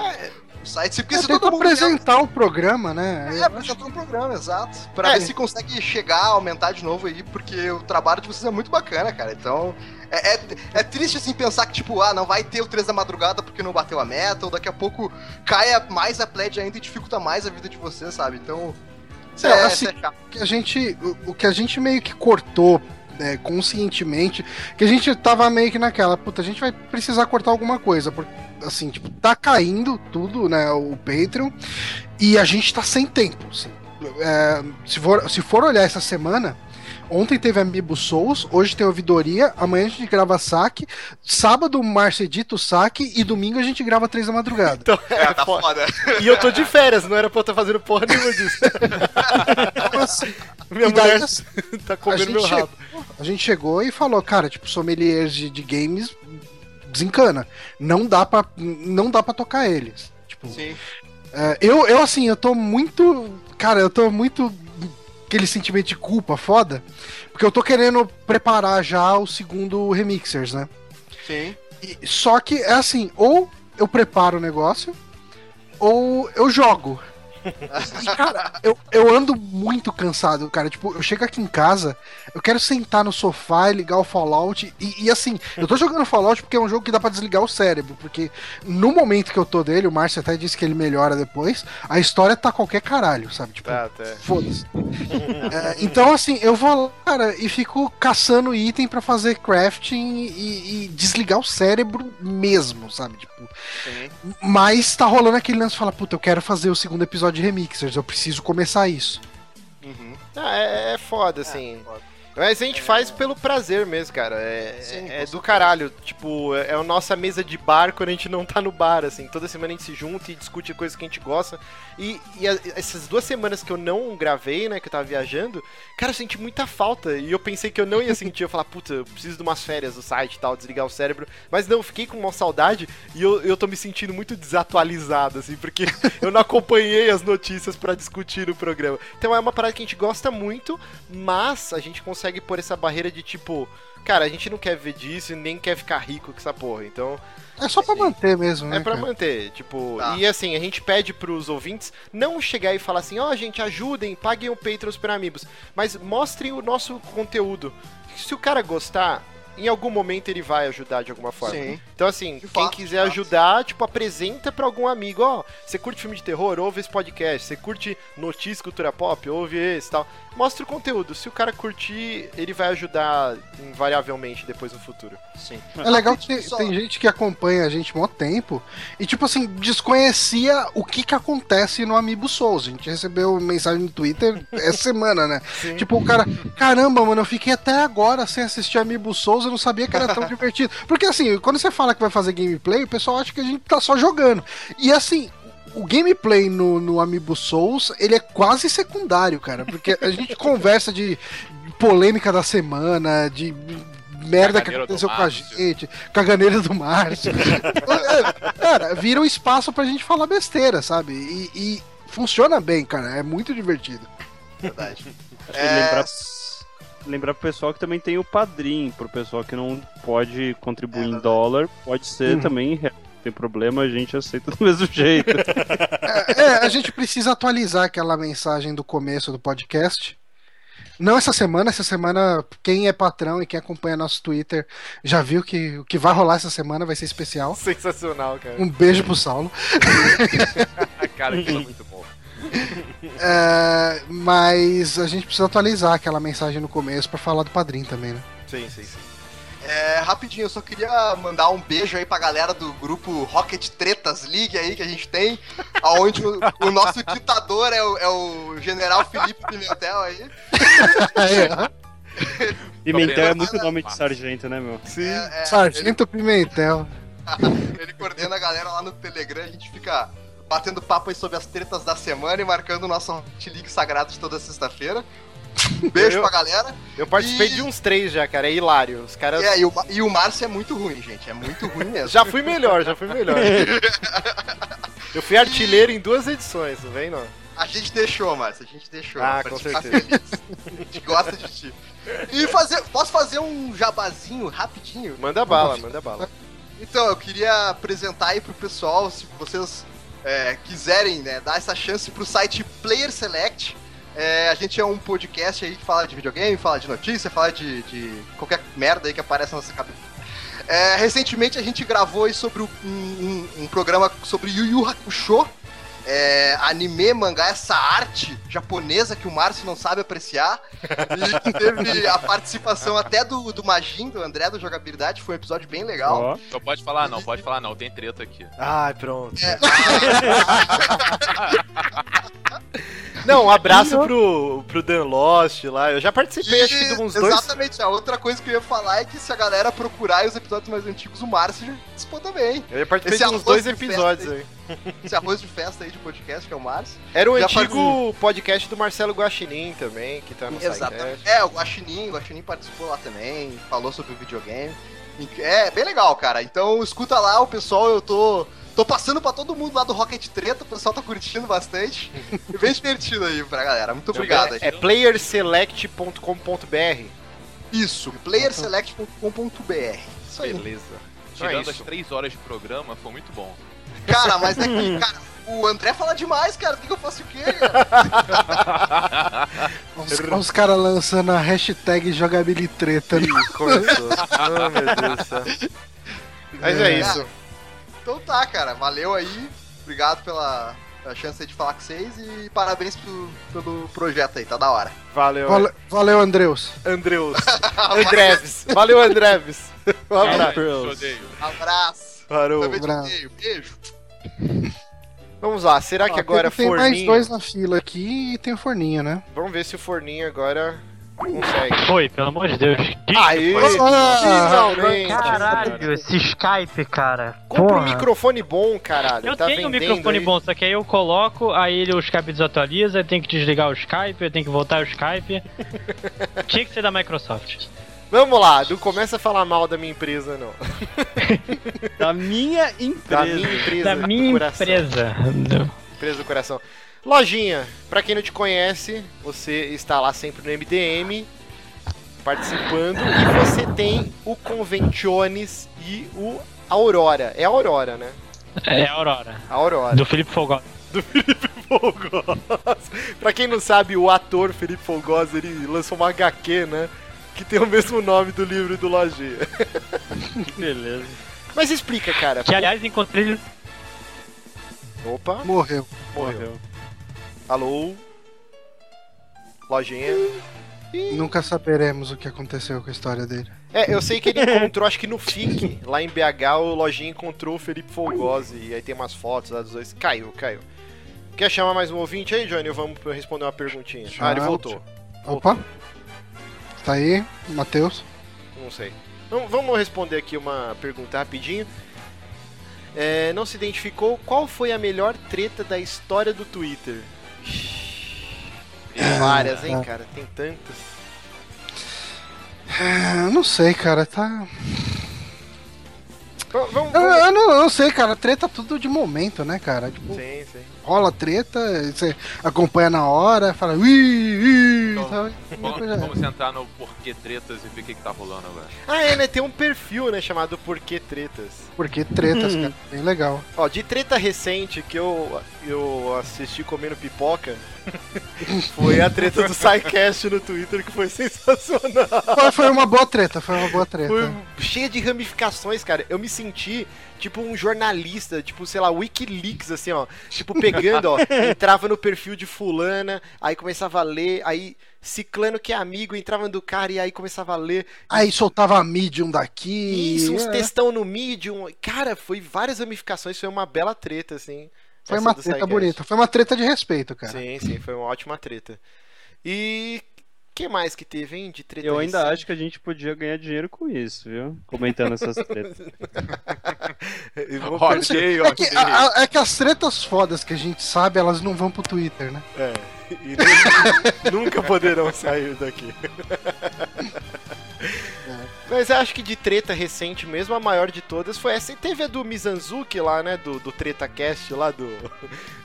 o site. Porque É, se todo mundo apresentar o programa, né? É, apresentar um programa, exato. Pra É. ver se consegue chegar, aumentar de novo aí, porque o trabalho de vocês é muito bacana, cara. Então, é, é, é triste assim pensar que, tipo, ah, não vai ter o 3 da madrugada porque não bateu a meta, ou daqui a pouco caia mais a pledge ainda e dificulta mais a vida de vocês, sabe? Então. Isso É, assim, é chato. que a gente, o, o que a gente meio que cortou né, conscientemente, que a gente tava meio que naquela, puta, a gente vai precisar cortar alguma coisa, porque assim, tipo, tá caindo tudo, né, o Patreon, e a gente tá sem tempo, assim. É, se, for, se for olhar essa semana, ontem teve Amiibo Souls, hoje tem ouvidoria, amanhã a gente grava saque, sábado o Márcio edita o saque e domingo a gente grava três da madrugada. Então, É, é tá foda. foda. E eu tô de férias, não era pra eu estar fazendo porra nenhuma disso. Assim, Minha daí, mulher tá a comendo meu rabo. chegou, a gente chegou e falou, cara, tipo, sommeliers de, de games desencana. Não dá pra, não dá pra tocar eles. Tipo, Sim. é, eu, eu, assim, eu tô muito. Cara, eu tô muito. Aquele sentimento de culpa foda. Porque eu tô querendo preparar já o segundo Remixers, né? Sim. E- só que é assim, ou eu preparo o negócio, ou eu jogo. E, cara, eu, eu ando muito cansado, cara. Tipo, eu chego aqui em casa, eu quero sentar no sofá e ligar o Fallout. E, e, assim, eu tô jogando Fallout porque é um jogo que dá pra desligar o cérebro. Porque no momento que eu tô dele, o Márcio até disse que ele melhora depois, a história tá qualquer caralho, sabe? Tipo, Tá, tá. Foda-se. É, então, assim, eu vou lá, cara, e fico caçando item pra fazer crafting e, e desligar o cérebro mesmo, sabe? Tipo, Sim. mas tá rolando aquele lance de falar, puta, eu quero fazer o segundo episódio de Remixers, eu preciso começar isso. Uhum. Ah, é, é foda, assim. foda. Mas a gente faz pelo prazer mesmo, cara. É, Sim, é com do caralho. Tipo, é a nossa mesa de bar quando a gente não tá no bar, assim. Toda semana a gente se junta e discute coisas que a gente gosta. E, e a- essas duas semanas que eu não gravei, né, que eu tava viajando, cara, eu senti muita falta. E eu pensei que eu não ia sentir. Eu falar, puta, eu preciso de umas férias do site e tal, desligar o cérebro. Mas não, eu fiquei com uma saudade e eu, eu tô me sentindo muito desatualizado, assim, porque eu não acompanhei as notícias pra discutir no programa. Então é uma parada que a gente gosta muito, mas a gente consegue pôr essa barreira de tipo, cara, a gente não quer ver disso e nem quer ficar rico com essa porra. Então, É só pra manter mesmo, né? é pra cara? manter, tipo, Tá. e assim, a gente pede pros ouvintes não chegar e falar assim, ó, gente, ajudem, paguem o Patreon Super Amigos, mas mostrem o nosso conteúdo. Se o cara gostar, em algum momento ele vai ajudar de alguma forma. Sim. Então, assim, De quem fato, quiser ajudar, tipo, apresenta pra algum amigo, ó, você curte filme de terror, ouve esse podcast, você curte notícia, cultura pop, ouve esse e tal. Mostra o conteúdo. Se o cara curtir, ele vai ajudar invariavelmente depois no futuro. Sim. É legal que tem, Só- tem gente que acompanha a gente há mó tempo e, tipo assim, desconhecia o que que acontece no Amiibo Souls. A gente recebeu mensagem no Twitter essa semana, né? Sim. Tipo, o cara, caramba, mano, eu fiquei até agora sem assistir Amiibo Souls, eu não sabia que era tão divertido. Porque, assim, quando você fala que vai fazer gameplay, o pessoal acha que a gente tá só jogando. E, assim, o gameplay no, no Amiibo Souls, ele é quase secundário, cara. Porque a gente conversa de polêmica da semana, de merda que aconteceu com a gente, caganeira do Márcio. É, cara, vira um espaço pra gente falar besteira, sabe? E, e funciona bem, cara. É muito divertido. Verdade. É, lembrar pro pessoal que também tem o padrinho, pro pessoal que não pode contribuir É em dólar, pode ser Uhum. também em real. Não tem problema, a gente aceita do mesmo jeito. É, é, a gente precisa atualizar aquela mensagem do começo do podcast. Não essa semana, essa semana quem é patrão e quem acompanha nosso Twitter já viu que o que vai rolar essa semana vai ser especial. Sensacional, cara. Um beijo pro Saulo. Cara, aquilo é muito bom. É, mas a gente precisa atualizar aquela mensagem no começo pra falar do padrinho também, né? Sim, sim, sim. É, rapidinho, eu só queria mandar um beijo aí pra galera do grupo Rocket Tretas League aí que a gente tem, aonde o, o nosso ditador é o, é o general Felipe Pimentel aí. Pimentel é muito nome de sargento, né, meu? Sim. É, é, Sargento Pimentel. ele, ele coordena a galera lá no Telegram, a gente fica batendo papo aí sobre as tretas da semana e marcando o nosso Rocket League sagrado de toda sexta-feira. Um beijo Eu- pra galera. Eu participei E- de uns três já, cara. É hilário. Os caras. É, e, o, e o Márcio é muito ruim, gente. É muito ruim mesmo. Já fui melhor, já fui melhor. Eu fui artilheiro em duas edições, não vem não? A gente deixou, Márcio, a gente deixou. Ah, com certeza. feliz. A gente gosta de ti. E fazer, posso fazer um jabazinho rapidinho? Manda bala, manda bala. Então, eu queria apresentar aí pro pessoal, se vocês é, quiserem né, dar essa chance pro site Player Select. É, a gente é um podcast aí que fala de videogame, fala de notícia, fala de, de qualquer merda aí que aparece na nossa cabeça. É, recentemente a gente gravou sobre um, um- um programa sobre Yu Yu Hakusho, é, anime, mangá, essa arte japonesa que o Márcio não sabe apreciar. E teve a participação até do, do Majin, do André do Jogabilidade, foi um episódio bem legal. Não pode falar não, pode falar não, tem treta aqui. Ai, pronto. É. Não, um abraço pro, pro Dan Lost lá. Eu já participei, acho que de uns dois. Exatamente, a outra coisa que eu ia falar é que se a galera procurar os episódios mais antigos, o Márcio já participou também. Eu já participei Esse de uns dois episódios aí. Esse arroz de festa aí de podcast, que é o Márcio. Era o antigo podcast do Marcelo Guaxinim também, que tá no Exatamente. site. É, o Guaxinim, o Guaxinim participou lá também, falou sobre o videogame. É bem legal, cara. Então escuta lá, o pessoal, eu tô. Tô passando pra todo mundo lá do Rocket Treta, o pessoal tá curtindo bastante. E bem divertido aí pra galera. Muito obrigado aí. É playerselect.com.br. Isso, playerselect.com.br. Isso aí. Beleza. Então é Tirando as isso. três horas de programa, foi muito bom. Cara, mas é que, cara, o André fala demais, cara. O que eu faço o quê, cara? Os, os caras lançando a hashtag jogabilitreta. né? Ih, começou. oh, meu Deus do céu. Mas é É. isso. Então tá, cara. Valeu aí. Obrigado pela, pela chance de falar com vocês e parabéns pro- pelo projeto aí, tá da hora. Valeu. Vale- valeu, Andreus. Andreus. Andreves. Valeu, Andreves. Um abraço. Abraço. Parou. Também te abraço. Beijo. Vamos lá, será que Ó, agora tem, tem mais forninho... dois na fila aqui e tem o forninho, né? Vamos ver se o forninho agora Consegue. Foi, pelo amor de Deus. Aê! Ah, Finalmente! Caralho, esse Skype, cara. Compra um Porra. microfone bom, caralho. Eu tá tenho um microfone aí. bom, só que aí eu coloco, aí ele, o Skype desatualiza, eu tenho que desligar o Skype, eu tenho que voltar o Skype. Tinha que ser da Microsoft. Vamos lá, não começa a falar mal da minha empresa, não. Da minha Da empresa. minha empresa. Da do minha coração. empresa. Empresa do coração. Lojinha, pra quem não te conhece, você está lá sempre no MDM, participando, e você tem o Conventiones e o Aurora. É a Aurora, né? É a Aurora. A Aurora. Do Felipe Fogó. Folgoz. pra quem não sabe, o ator Felipe Folgoz, ele lançou uma HQ, né? Que tem o mesmo nome do livro do Lojinha. Beleza. Mas explica, cara. Que aliás encontrei ele. Opa, Morreu. morreu. Alô? Lojinha. Nunca saberemos o que aconteceu com a história dele. É, eu sei que ele encontrou, acho que no FIC, lá em BH, o Lojinha encontrou o Felipe Folgosi, e aí tem umas fotos lá dos dois. Caiu, caiu. Quer chamar mais um ouvinte aí, Johnny? Vamos responder uma perguntinha? Ah, ele Chama. voltou. Opa. Tá aí, Matheus. Não sei. Então, vamos responder aqui uma pergunta rapidinho. É, não se identificou qual foi a melhor treta da história do Twitter? Tem várias, hein, cara? Tem tantas. É, não sei, cara, tá. Vamos, Eu, vamos... eu não, eu não sei, cara. Treta tudo de momento, né, cara? Tipo, Sim, sim. rola treta, você acompanha na hora, fala. Ui, ui, Então? Vamos, Coisa- vamos sentar no porquê tretas e ver o que, que tá rolando agora. Ah, é, né? Tem um perfil, né, chamado Porquê Tretas. Porque tretas, cara. Bem legal. Ó, de treta recente que eu, eu assisti comendo pipoca, foi a treta do SciCast no Twitter, que foi sensacional. Foi, foi uma boa treta, foi uma boa treta. Foi cheia de ramificações, cara. Eu me senti tipo um jornalista, tipo, sei lá, Wikileaks, assim, ó. Tipo, pegando, ó, entrava no perfil de fulana, aí começava a ler, aí ciclano que é amigo, entrava no do cara e aí começava a ler. Aí soltava a medium daqui. Isso, uns é. textão no Medium. Cara, foi várias ramificações, foi uma bela treta, assim. Foi uma treta bonita. Foi uma treta de respeito, cara. Sim, sim, foi uma ótima treta. E que mais que teve, hein, de treta Eu ainda recente? acho que a gente podia ganhar dinheiro com isso, viu? Comentando essas tretas. Eu vou Ok, É que, a- é que as tretas fodas que a gente sabe, elas não vão pro Twitter, né? É, e nu- nunca poderão sair daqui. Mas eu acho que de treta recente mesmo, a maior de todas foi essa. E teve a do Mizanzuki lá, né? Do, do TretaCast lá, do.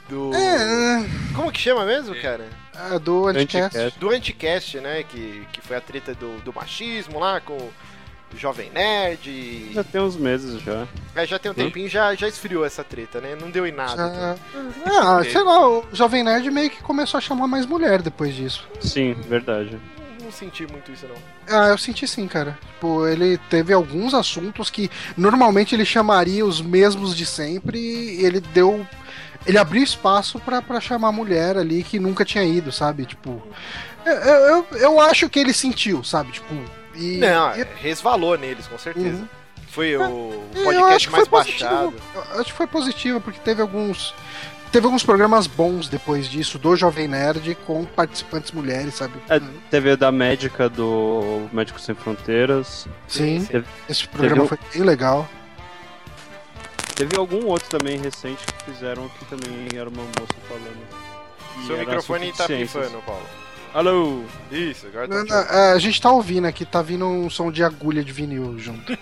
Do. É, Como que chama mesmo, cara? É do Anticast. Anticast. Do Anticast, né? Que, que foi a treta do, do machismo lá com o Jovem Nerd. e- Já tem uns meses já. É, já tem um tempinho, já, já esfriou essa treta, né? Não deu em nada. Já- Ah, sei lá, o Jovem Nerd meio que começou a chamar mais mulher depois disso. Sim, verdade. Não, não senti muito isso, não. Ah, eu senti sim, cara. Tipo, ele teve alguns assuntos que normalmente ele chamaria os mesmos de sempre e ele deu. Ele abriu espaço pra, pra chamar mulher ali que nunca tinha ido, sabe? Tipo. Eu, eu, eu acho que ele sentiu, sabe? Tipo. E, Não, e- resvalou neles, com certeza. Uhum. Foi o eu acho podcast que mais positivo. baixado. Eu acho que foi positivo, porque teve alguns. Teve alguns programas bons depois disso, do Jovem Nerd, com participantes mulheres, sabe? É, teve a da médica do Médicos Sem Fronteiras. Sim, Teve, esse programa um- foi bem legal. Teve algum outro também recente que fizeram que também era uma moça falando. Seu microfone tá pifando, Paulo. Alô? Isso, agora Não, tá não, pifando. é, a gente tá ouvindo aqui, tá vindo um som de agulha de vinil junto.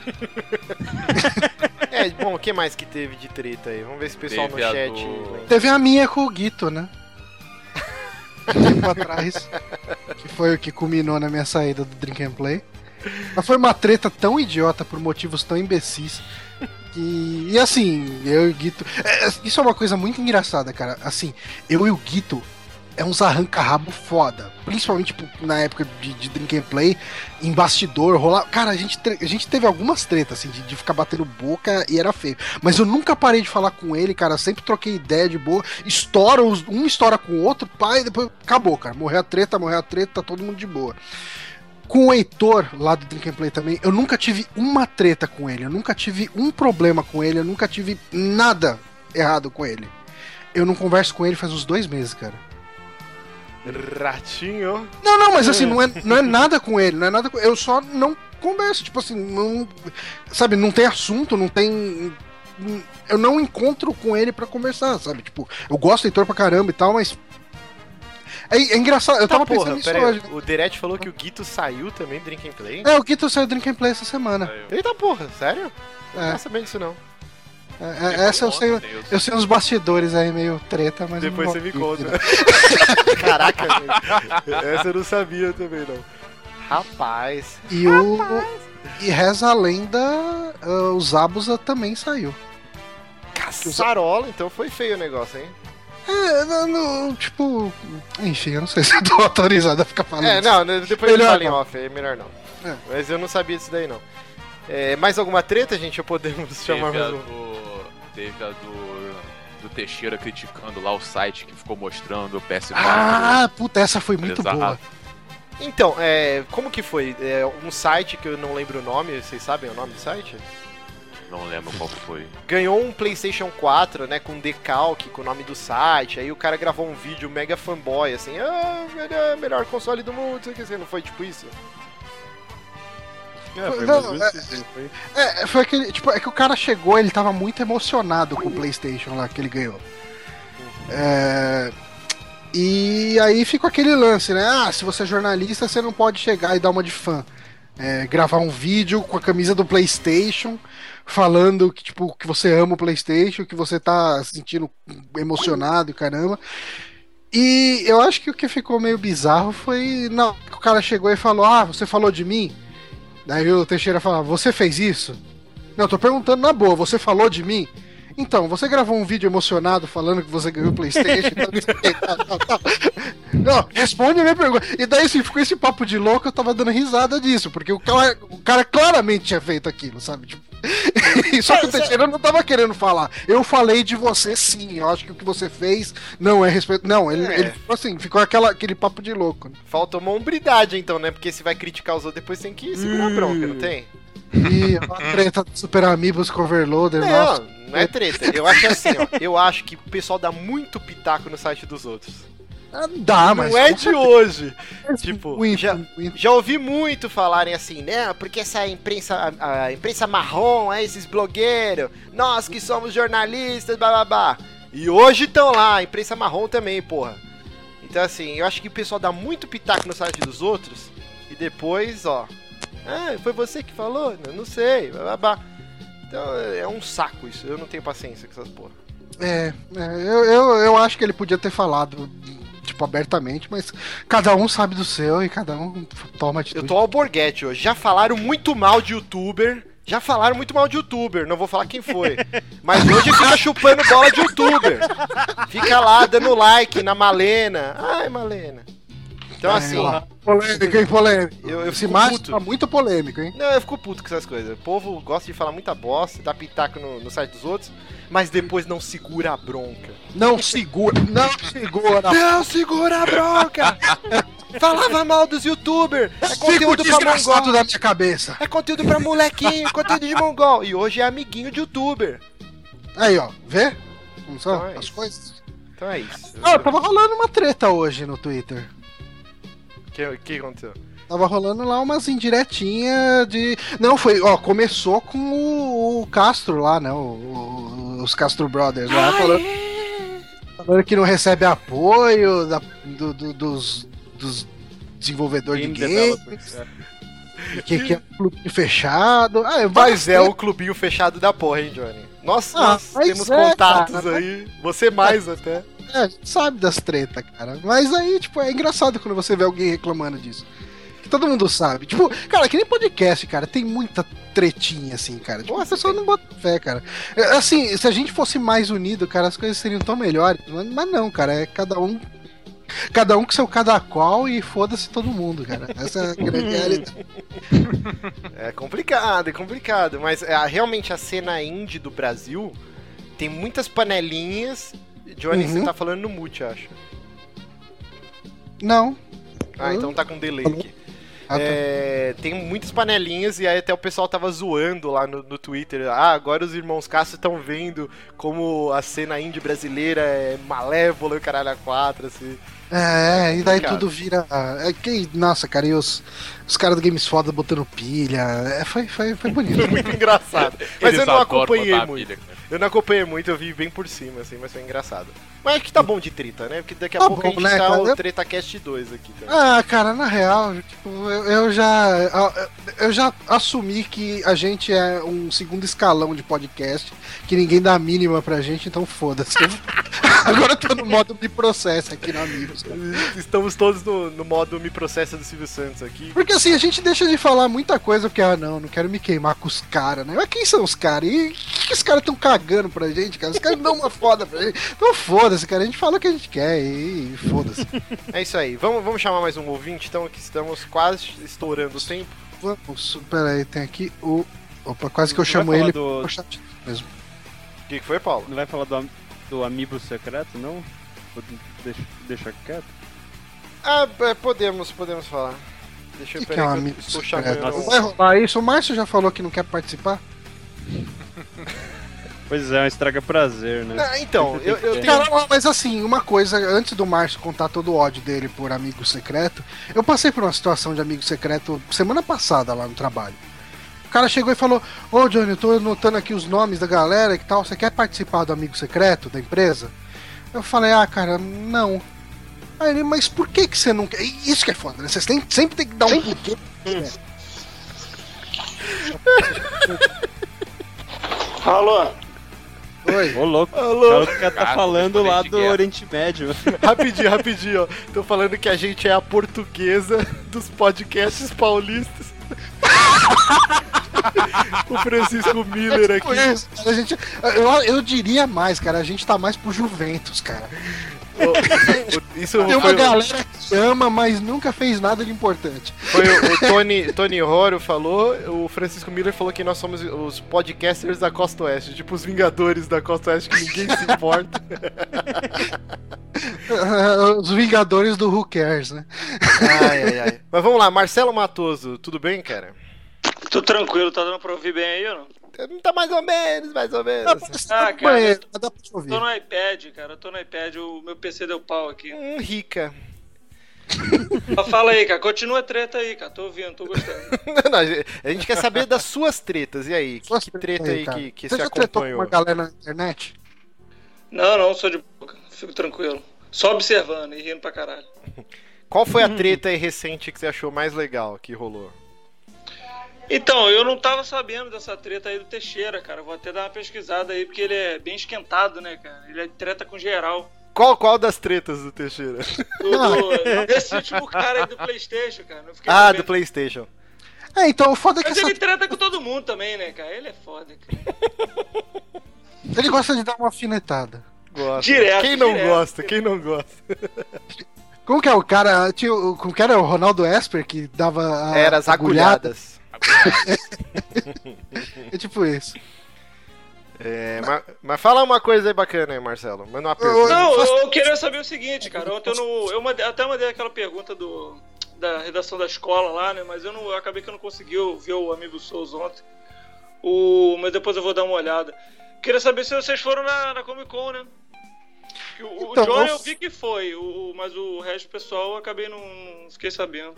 É, bom, o que mais que teve de treta aí? Vamos ver se o pessoal Teve no chat. do-. Teve a minha com o Guito, né? Um tempo atrás. Que foi o que culminou na minha saída do Drink and Play. Mas foi uma treta tão idiota por motivos tão imbecis. Que, e assim, eu e o Guito. é, é, isso é uma coisa muito engraçada, cara. Assim, eu e o Guito é uns arranca-rabo foda. Principalmente tipo, na época de, de Drink and Play, em bastidor, rolar. Cara, a gente, a gente teve algumas tretas, assim, de, de ficar batendo boca e era feio. Mas eu nunca parei de falar com ele, cara. Sempre troquei ideia de boa. Estoura, um estoura com o outro, pai, depois acabou, cara. Morreu a treta, morreu a treta, tá todo mundo de boa. Com o Heitor, lá do Drink and Play também, eu nunca tive uma treta com ele. Eu nunca tive um problema com ele. Eu nunca tive nada errado com ele. Eu não converso com ele faz uns dois meses, cara. Ratinho. Não, não, mas assim, não é, não é nada com ele, não é nada com... Eu só não converso, tipo assim, não. Sabe, não tem assunto, não tem. Eu não encontro com ele pra conversar, sabe? Tipo, eu gosto do Heitor pra caramba e tal, mas. É, é engraçado, eu Tá, tava porra, pensando nisso pera aí, hoje. O Deret falou que o Guito saiu também do Drink and Play. É, o Guito saiu do Drink and Play essa semana. Eita porra, sério? Eu Não É. tava sabendo disso não. É, é, essa eu sei. Eu sei uns bastidores aí meio treta, mas. eu Depois não você me conta. Caraca, gente. Essa eu não sabia também não. Rapaz. E o. E reza a lenda, ah, o Zabuza também saiu. Caçarola, então foi feio o negócio, hein? É, não, não, tipo. Enfim, eu não sei se eu tô autorizado a ficar falando. É, isso. não, depois ele Melhor fala em não. off, é melhor não. É. Mas eu não sabia disso daí não. É, mais alguma treta, gente? Ou podemos chamar Teve a mais um? do. Teve a do. Do Teixeira criticando lá o site que ficou mostrando o PS4. Ah, puta, essa foi muito Exato. boa. Então, é, como que foi? É, um site que eu não lembro o nome, vocês sabem o nome do site? Não lembro qual foi. Ganhou um PlayStation 4, né, com decalque, com o nome do site. Aí o cara gravou um vídeo mega fanboy, assim, ah, melhor, melhor console do mundo, não sei o que, assim, não foi tipo isso? É, foi Não, assim, foi. É, foi aquele. Tipo, é que o cara chegou, ele tava muito emocionado com o PlayStation lá que ele ganhou. É. E aí ficou aquele lance, né? Ah, se você é jornalista, você não pode chegar e dar uma de fã. É, gravar um vídeo com a camisa do PlayStation, falando que, tipo, que você ama o PlayStation, que você tá se sentindo emocionado e caramba. E eu acho que o que ficou meio bizarro foi. Não, que o cara chegou e falou: Ah, você falou de mim? Daí o Teixeira fala: Você fez isso? Não, tô perguntando na boa, você falou de mim? Então, você gravou um vídeo emocionado falando que você ganhou o PlayStation? não tal, tal, tal. Não, responde a minha pergunta. E daí, assim, ficou esse papo de louco, eu tava dando risada disso, porque o cara, o cara claramente tinha feito aquilo, sabe? Tipo, Só que o Teixeira não tava querendo falar. Eu falei de você sim, eu acho que o que você fez não é respeito. Não, ele, É. ele ficou assim, ficou aquela, aquele papo de louco. Falta uma hombridade, então, né? Porque se vai criticar os outros, depois tem que segurar a bronca, não tem? E a treta do Super Amigos com Overloader, nossa. Não, é treta. Eu acho assim, ó. Eu acho que o pessoal dá muito pitaco no site dos outros. Ah, Dá, mas. não é de certeza. hoje. Tipo, já, já ouvi muito falarem assim, né? Porque essa imprensa, a, a imprensa marrom, é esses blogueiros, nós que somos jornalistas, blá. E hoje estão lá, a imprensa marrom também, porra. Então assim, eu acho que o pessoal dá muito pitaco no site dos outros e depois, ó. Ah, foi você que falou? Eu não sei, blá. Então é um saco isso, eu não tenho paciência com essas porra. É, é, eu, eu, eu acho que ele podia ter falado, tipo, abertamente, mas cada um sabe do seu e cada um toma atitude. Eu tô alborguete hoje. Já falaram muito mal de youtuber. Já falaram muito mal de youtuber. Não vou falar quem foi. Mas hoje fica chupando bola de youtuber. Fica lá dando like na Malena. Ai, Malena. Então assim. ó, polêmico, hein, polêmico. Eu, eu Esse fico macho puto. tá muito polêmico, hein? Não, eu fico puto com essas coisas. O povo gosta de falar muita bosta, dar pitaco no, no site dos outros, mas depois não segura a bronca. Não segura, não segura. Não segura a bronca! Falava mal dos youtubers! É Fico conteúdo pra desgraçado mongol! da minha cabeça. É conteúdo pra molequinho, conteúdo de mongol. E hoje é amiguinho de youtuber. Aí, ó, vê? Como são Então é as isso. coisas? Então é isso. Ah, tava rolando uma treta hoje no Twitter. O que, que aconteceu? Tava rolando lá umas indiretinhas de. Não, foi. Ó, começou com o, o Castro lá, né? o- o- os Castro Brothers lá, falando, falando que não recebe apoio da- do- do- dos, dos desenvolvedores de Game games, developers, é. que, que é um clube fechado. Ah, Mas é o clubinho fechado da porra, hein, Johnny? Nós, Ah, nós temos é, contatos cara. aí. Você mais até. É, a gente sabe das tretas, cara. Mas aí, tipo, é engraçado quando você vê alguém reclamando disso. Que todo mundo sabe. Tipo, cara, que nem podcast, cara. Tem muita tretinha, assim, cara. Tipo, a pessoa não bota fé, cara. É, Assim, se a gente fosse mais unido, cara, as coisas seriam tão melhores. Mas, mas não, cara. É cada um. Cada um com seu cada qual e foda-se todo mundo, cara. Essa é a grande realidade. É complicado, é complicado. Mas é, realmente a cena indie do Brasil tem muitas panelinhas. Johnny, Uhum. você tá falando no mute, acho. Não. Ah, Ah. então tá com delay aqui. Ah, tá. É, tem muitas panelinhas e aí até o pessoal tava zoando lá no, no Twitter. Ah, agora os irmãos Castro estão vendo como a cena indie brasileira é malévola e o caralho a quatro, assim. É, e daí tudo vira. É, que, nossa, cara, e os, os caras do Games Foda botando pilha. É, foi, foi, foi bonito. Muito engraçado. Mas Eles eu não acompanhei muito. pilha. Eu não acompanhei muito, eu vi bem por cima, assim, mas foi engraçado. Mas acho que tá bom de treta, né? Porque daqui a Tá pouco bom, a gente né, tá cara? o Treta Cast 2 aqui também. Ah, cara, na real, tipo, eu, eu já. Eu já assumi que a gente é um segundo escalão de podcast, que ninguém dá a mínima pra gente, então foda-se. Agora eu tô no modo me processa aqui no Amigos. cara. Estamos todos no, no modo Me Processa do Silvio Santos aqui. Porque assim, a gente deixa de falar muita coisa, porque, ah, não, não quero me queimar com os caras, né? Mas quem são os caras? E que, que os caras tão cagando pra gente, cara? Os caras dão uma foda pra gente. Então foda-se, cara. A gente fala o que a gente quer e, e foda-se. É isso aí. Vamos, vamos chamar mais um ouvinte, então, que estamos quase estourando o tempo. Vamos, pera aí, tem aqui o. Opa, quase que eu chamo ele do- mesmo. O que, que foi, Paulo? Não vai falar do, am- do amiibo secreto, não? Deixa, deixa quieto? Ah, é, podemos, podemos falar. Deixa eu O que, é um amigo secreto? Não vai rolar isso? O Márcio já falou que não quer participar? Pois é, um estraga prazer, né? Ah, então, eu, eu que tenho. Cara, mas assim, uma coisa, antes do Márcio contar todo o ódio dele por amigo secreto, eu passei por uma situação de amigo secreto semana passada lá no trabalho. O cara chegou e falou: Ô Johnny, eu tô anotando aqui os nomes da galera e tal, você quer participar do amigo secreto da empresa? Eu falei: Ah, cara, não. Aí ele, mas por que, que você não quer? Isso que é foda, né? Vocês têm- sempre tem que dar um porquê. Alô? Oi. Ô, louco. Alô? O cara tá falando lá do. Oriente Médio. Rapidinho, rapidinho, ó. Tô falando que a gente é a portuguesa dos podcasts paulistas. o Francisco Miller aqui. isso, a gente, eu, eu diria mais, cara. A gente tá mais pro Juventus, cara. O- Isso Tem uma foi, o- galera que ama, mas nunca fez nada de importante. foi o, o Tony, Tony Roro falou, o Francisco Miller falou que nós somos os podcasters da Costa Oeste, tipo os Vingadores da Costa Oeste que ninguém se importa. Os Vingadores do Who Cares, né? Ai, ai, ai. Mas vamos lá, Marcelo Matoso, tudo bem, cara? Tô tranquilo, tá dando pra ouvir bem aí ou não? Tá mais ou menos, mais ou menos. Ah, cara, Banheiro, dá pra te ouvir. Tô no iPad, cara, eu tô no iPad, o meu PC deu pau aqui. Hum, rica. Mas fala aí, cara, continua a treta aí, cara, tô ouvindo, tô gostando. Não, a gente quer saber das suas tretas. E aí? Que, Suas que tretas treta aí cara. que, que Você você já tretou com acompanhou? uma galera na internet? Não, não, sou de boca, fico tranquilo. Só observando e rindo pra caralho. Qual foi a treta aí recente que você achou mais legal que rolou? Então, eu não tava sabendo dessa treta aí do Teixeira, cara. Vou até dar uma pesquisada aí, porque ele é bem esquentado, né, cara? Ele é treta com geral. Qual, qual das tretas do Teixeira? Do, do, desse último cara aí do Playstation, cara. Ah, sabendo. do Playstation. É, então o foda é que Mas essa- ele treta com todo mundo também, né, cara? Ele é foda, cara. ele gosta de dar uma alfinetada. Gosta. Direto, Quem não direto. gosta? Quem não gosta? Como que é o cara? Tinha, o- como que era o Ronaldo Esper que dava a Era as agulhada? agulhadas. É tipo isso. É, mas, mas fala uma coisa aí bacana aí, Marcelo. Manda uma pergunta. Não, eu, eu queria saber o seguinte, cara. Ontem eu, não, eu mandei- até mandei aquela pergunta do, da redação da escola lá, né? Mas eu, não, eu acabei que eu não consegui ver o amigo Souza ontem. O, mas depois eu vou dar uma olhada. Queria saber se vocês foram na, na Comic Con, né? O Então, John eu- eu vi que foi, o, mas o resto do pessoal eu acabei não, não fiquei sabendo.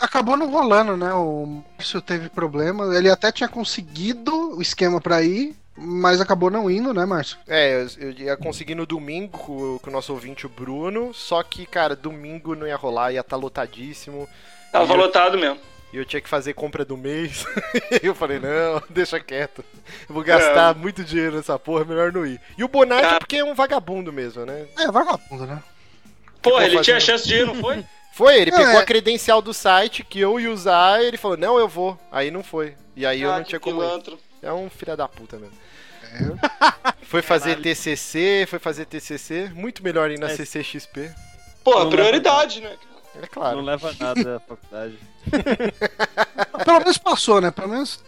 Acabou não rolando, né? O Márcio teve problema. Ele até tinha conseguido o esquema pra ir, mas acabou não indo, né, Márcio? É, eu, ia conseguir no domingo com, o- com o nosso ouvinte, o Bruno. Só que, cara, domingo não ia rolar, ia estar lotadíssimo. Tava eu- lotado mesmo. E eu tinha que fazer compra do mês. e eu falei, não, deixa quieto. Eu vou gastar muito dinheiro nessa porra, melhor não ir. E o Bonatti é porque é um vagabundo mesmo, né? É, vagabundo, né? Ficou ele tinha fazendo- chance de ir, não foi? Foi, ele É. pegou a credencial do site que eu ia usar e ele falou, não, eu vou. Aí não foi. E aí eu Ah, não que tinha como ir. É um filho da puta mesmo. É. Foi fazer TCC, foi fazer TCC. Muito melhor ir na É. CCXP. Pô, Não prioridade, né? É claro. Não leva nada à faculdade. Pelo menos passou, né? Pelo menos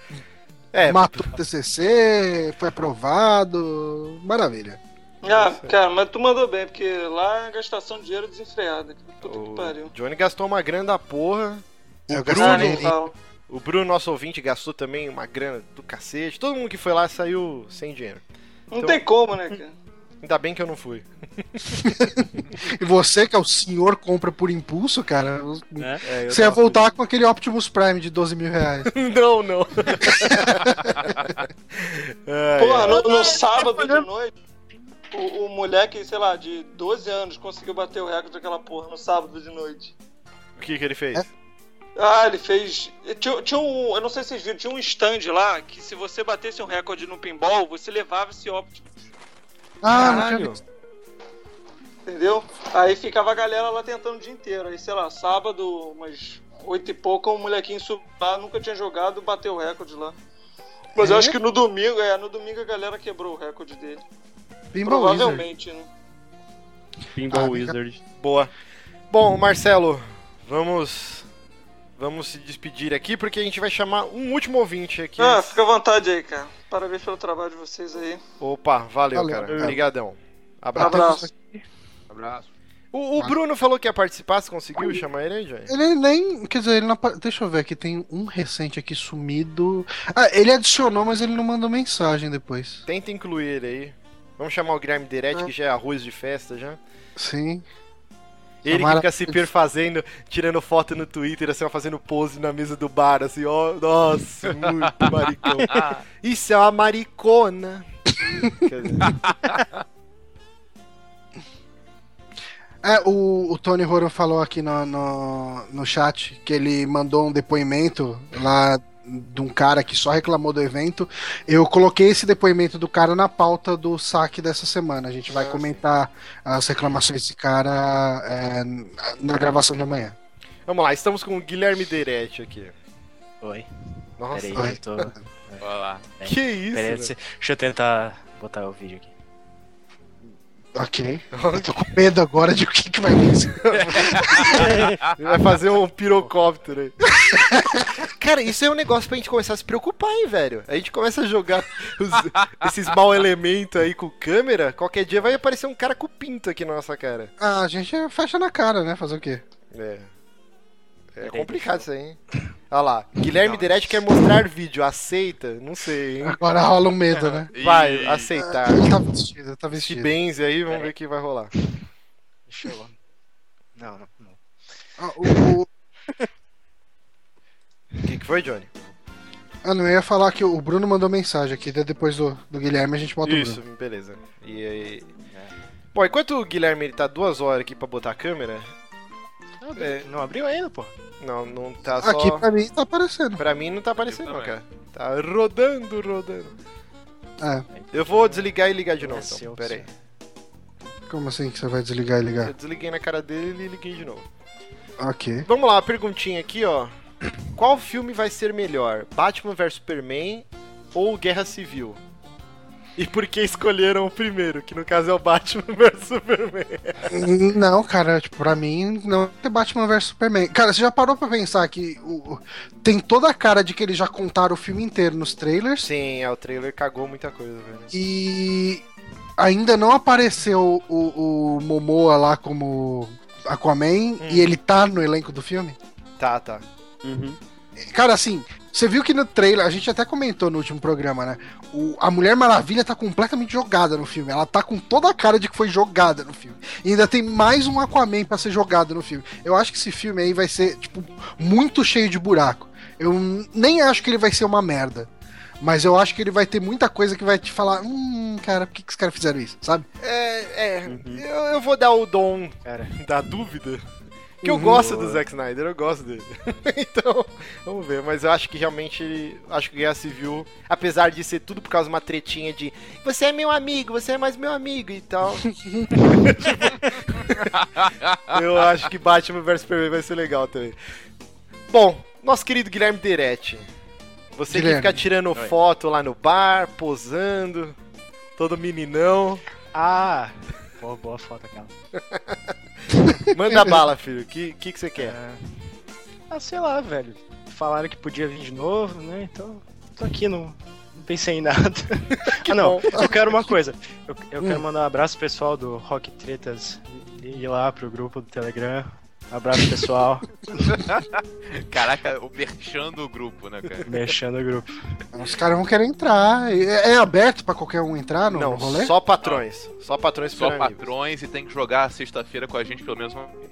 É, matou o TCC, foi aprovado. Maravilha. Ah, cara, mas tu mandou bem, porque lá é gastação de dinheiro desenfreada. Puta que o pariu. Johnny gastou uma grana da porra. Eu O gastei Ah, Bruno, fala. o Bruno, nosso ouvinte, gastou também uma grana do cacete. Todo mundo que foi lá saiu sem dinheiro. Não Então- tem como, né, cara? Ainda bem que eu não fui. E você, que é o senhor compra por impulso, cara, É, eu você ia voltar com aquele Optimus Prime de 12 mil reais. Não, não. Ai, Pô, ai. no, no sábado de noite, o, o moleque, sei lá, de 12 anos conseguiu bater o recorde daquela porra no sábado de noite. O que, que ele fez? Ah, ele fez. Tinha, tinha um. Eu não sei se vocês viram, tinha um stand lá que se você batesse um recorde no pinball, você levava esse óptimo, Ah, não tinha Caralho. entendeu? Aí ficava a galera lá tentando o dia inteiro. Aí, sei lá, sábado, umas oito e pouco, um molequinho subiu lá, nunca tinha jogado, bateu o recorde lá. Mas eu É? acho que no domingo, é, no domingo a galera quebrou o recorde dele. Pinball Wizard. Provavelmente, né? Pinball Ah, Wizard. Boa. Bom, Marcelo, vamos. Vamos se despedir aqui porque a gente vai chamar um último ouvinte aqui. Ah, fica à vontade aí, cara. Parabéns pelo trabalho de vocês aí. Opa, valeu, Valeu. cara. Obrigadão. Abraço. Abraço. Abraço. O, o Bruno falou que ia participar, você conseguiu chamar ele aí, Johnny? Ele nem. Quer dizer, ele não. Deixa eu ver aqui, tem um recente aqui sumido. Ah, ele adicionou, mas ele não mandou mensagem depois. Tenta incluir ele aí. Vamos chamar o Guilherme Deretti, Ah. que já é arroz de festa já. Sim. Ele que fica se perfazendo, tirando foto no Twitter, assim, ó, fazendo pose na mesa do bar, assim, ó. Nossa, muito maricão. Isso é uma maricona. Quer dizer, É, o, o Tony Horan falou aqui no, no, no chat que ele mandou um depoimento lá de um cara que só reclamou do evento. Eu coloquei esse depoimento do cara na pauta do saque dessa semana. A gente vai Ah, comentar as reclamações desse cara é, na gravação de amanhã. Vamos lá, estamos com o Guilherme Deretti aqui. Oi, Nossa, peraí, Oi. eu tô. Vai lá. que isso? Peraí, deixa eu tentar botar o vídeo aqui. Ok. Eu tô com medo agora de o que, que vai acontecer. Ele vai fazer um pirocóptero aí. Cara, isso é um negócio pra gente começar a se preocupar, hein, velho. A gente começa a jogar os- esses mau elementos aí com câmera, qualquer dia vai aparecer um cara com pinto aqui na nossa cara. Ah, a gente fecha na cara, né? Fazer o quê? É. É complicado isso aí, hein? Olha lá, Guilherme Deretti quer mostrar vídeo, aceita? Não sei, hein? Agora rola um medo, né? Vai, E- aceitar. Ele tá vestido, tá Se vestido. benze aí, vamos ver o que vai rolar. Deixa eu. Não, não, não. Ah, o- o- O que, que foi, Johnny? Ah, não, eu ia falar que o Bruno mandou mensagem aqui, depois do, do Guilherme a gente bota o Isso, Bruno. beleza. E aí. Bom, enquanto o Guilherme ele tá duas horas aqui pra botar a câmera, Não, É. não abriu ainda, pô. não, não tá só. Aqui pra mim tá aparecendo. Pra mim não tá aparecendo, não, cara. Tá rodando, rodando. É, Eu vou desligar e ligar de novo, então. Pera aí. como assim que você vai desligar e Eu ligar? desliguei na cara dele e liguei de novo. Ok. Vamos lá, perguntinha aqui, ó. Qual filme vai ser melhor? Batman vs Superman ou Guerra Civil? E por que escolheram o primeiro, que no caso é o Batman vs Superman? Não, cara, tipo, pra mim não é Batman vs Superman. Cara, você já parou pra pensar que o, tem toda a cara de que eles já contaram o filme inteiro nos trailers Sim, é, o trailer cagou muita coisa, velho. e ainda não apareceu o, o Momoa lá como Aquaman e ele tá no elenco do filme? Tá, tá. Uhum. Cara, assim, você viu que no trailer, a gente até comentou no último programa, né? O, a Mulher Maravilha tá completamente jogada no filme. Ela tá com toda a cara de que foi jogada no filme. E ainda tem mais um Aquaman pra ser jogado no filme. Eu acho que esse filme aí vai ser, tipo, muito cheio de buraco. Eu nem acho que ele vai ser uma merda. Mas eu acho que ele vai ter muita coisa que vai te falar, hum, cara, por que, que os caras fizeram isso, sabe? É, é. Eu, eu vou dar o dom Cara. da dúvida. Que eu gosto do Zack Snyder, eu gosto dele. então, vamos ver. Mas eu acho que realmente. Acho que Guerra Civil, apesar de ser tudo por causa de uma tretinha de você é meu amigo, você é mais meu amigo e tal. eu acho que Batman vs Superman vai ser legal também. Bom, nosso querido Guilherme Deretti. Você Guilherme. que fica tirando Oi. foto lá no bar, posando, todo meninão. Ah! Boa, boa foto aquela. Manda bala, filho. O que, que, que você quer? Ah, sei lá, velho. Falaram que podia vir de novo, né? Então, tô aqui, não, não pensei em nada. ah, não, eu quero uma coisa. Eu, eu quero mandar um abraço pro pessoal do Rock Tretas e ir lá pro grupo do Telegram. Abraço pessoal, Caraca, o merchando o grupo, né, cara? mexendo o grupo. Os caras vão querer entrar. É, é aberto pra qualquer um entrar no, Não, rolê? só patrões. Só patrões Só super amigos. patrões e tem que jogar sexta-feira com a gente pelo menos uma vez.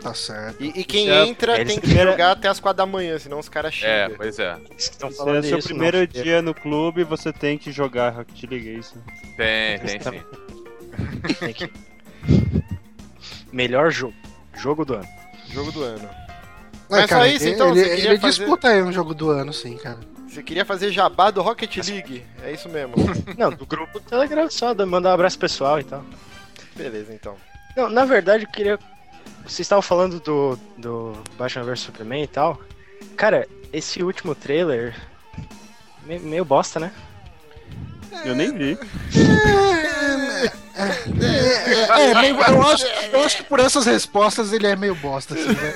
Tá certo. E, e quem Isso é- entra eles tem que jogar até as quatro da manhã, senão os caras É, xingam. pois é. Estão Se falando é seu isso, primeiro não. dia no clube, você tem que jogar Rocket League, é isso. Tem, tem sim. Tem que- Melhor jogo. Jogo do ano. Jogo do ano. É, Mas só isso, então, Ele, você queria ele fazer- disputa aí um jogo do ano, sim, cara. Você queria fazer jabá do Rocket League? É isso mesmo. Não, do grupo do Telegram só, da- mandar um abraço pessoal e tal. Beleza, então. Não, na verdade eu queria. Vocês estavam falando do, do Batman vs Superman e tal. Cara, esse último trailer. me- Meio bosta, né? Eu nem vi. É, é, meio- eu, acho, eu acho que por essas respostas ele é meio bosta, assim, né?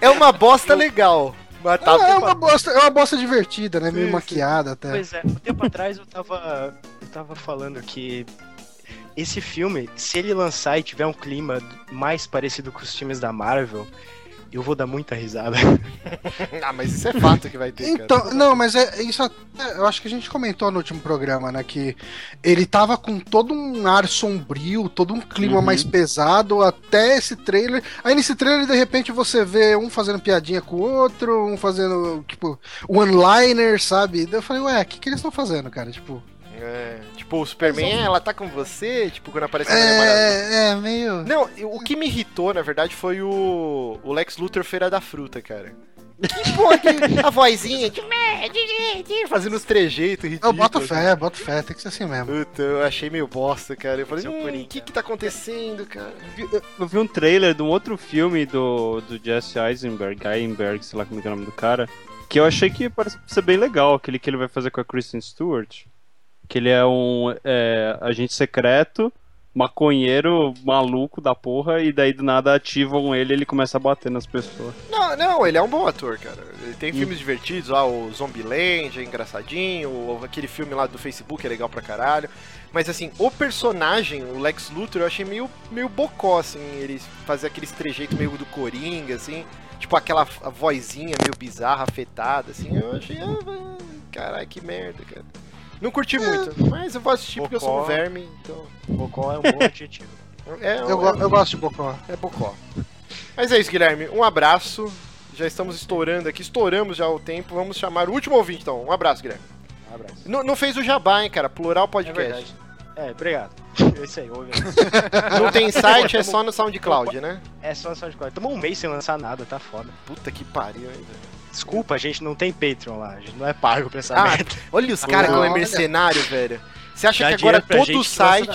É uma bosta legal. Mas tá é, uma bosta, é uma bosta divertida, né? Meio Sim, maquiada até. Pois é, um tempo atrás eu tava. Eu tava falando que esse filme, se ele lançar e tiver um clima mais parecido com os filmes da Marvel, eu vou dar muita risada. Ah, mas isso é fato que vai ter, Então, cara. não, mas é isso até, eu acho que a gente comentou no último programa, né, que ele tava com todo um ar sombrio, todo um clima Uhum. mais pesado até esse trailer. Aí nesse trailer de repente você vê um fazendo piadinha com o outro, um fazendo tipo one-liner, sabe? Daí eu falei, ué, o que que eles estão fazendo, cara? Tipo, É, tipo, o Superman, ela tá com você, tipo, quando aparece a Mulher Maravilha. é, é meio Não, eu- o que me irritou, na verdade, foi o, o Lex Luthor Feira da Fruta, cara. Que porra, que, a vozinha, tipo, é, de- fazendo os trejeitos Eu ridículos. boto fé, boto fé, tem que ser assim mesmo. Puta, eu achei meio bosta, cara. Eu falei, hum, o que que tá acontecendo, cara? Eu vi um trailer de um outro filme do, do Jesse Eisenberg, Eisenberg, sei lá como é é o nome do cara, que eu achei que parece ser bem legal, aquele que ele vai fazer com a Kristen Stewart. Que ele é um é, agente secreto, maconheiro, maluco da porra, e daí do nada ativam ele e ele começa a bater nas pessoas. Não, não, ele é um bom ator, cara. Ele tem filmes divertidos, lá, o Zombieland é engraçadinho, aquele filme lá do Facebook é legal pra caralho. Mas assim, o personagem, o Lex Luthor, eu achei meio, meio bocó, assim, ele fazer aqueles trejeitos meio do Coringa, assim. Tipo aquela vozinha meio bizarra, afetada, assim. Eu achei. Ah, caralho, que merda, cara. Não curti muito, mas eu vou assistir porque eu sou um Bocó. verme, então. Bocó é um bom adjetivo. É, Eu, go- eu gosto de Bocó. é bocó. Mas é isso, Guilherme. Um abraço. Já estamos estourando aqui, estouramos já o tempo. Vamos chamar o último ouvinte, então. Um abraço, Guilherme. Um abraço. Não, não fez o jabá, hein, cara? Plural É podcast. verdade. É, obrigado. É isso aí, ouve. não tem site, é só no SoundCloud, né? É só SoundCloud. Tomou um mês sem lançar nada, tá foda. Puta que pariu, hein, velho. Desculpa, a gente não tem Patreon lá. A gente não é pago pra essa Ah, merda. olha os caras como é mercenário, velho. Você acha Dá que agora todo gente, site.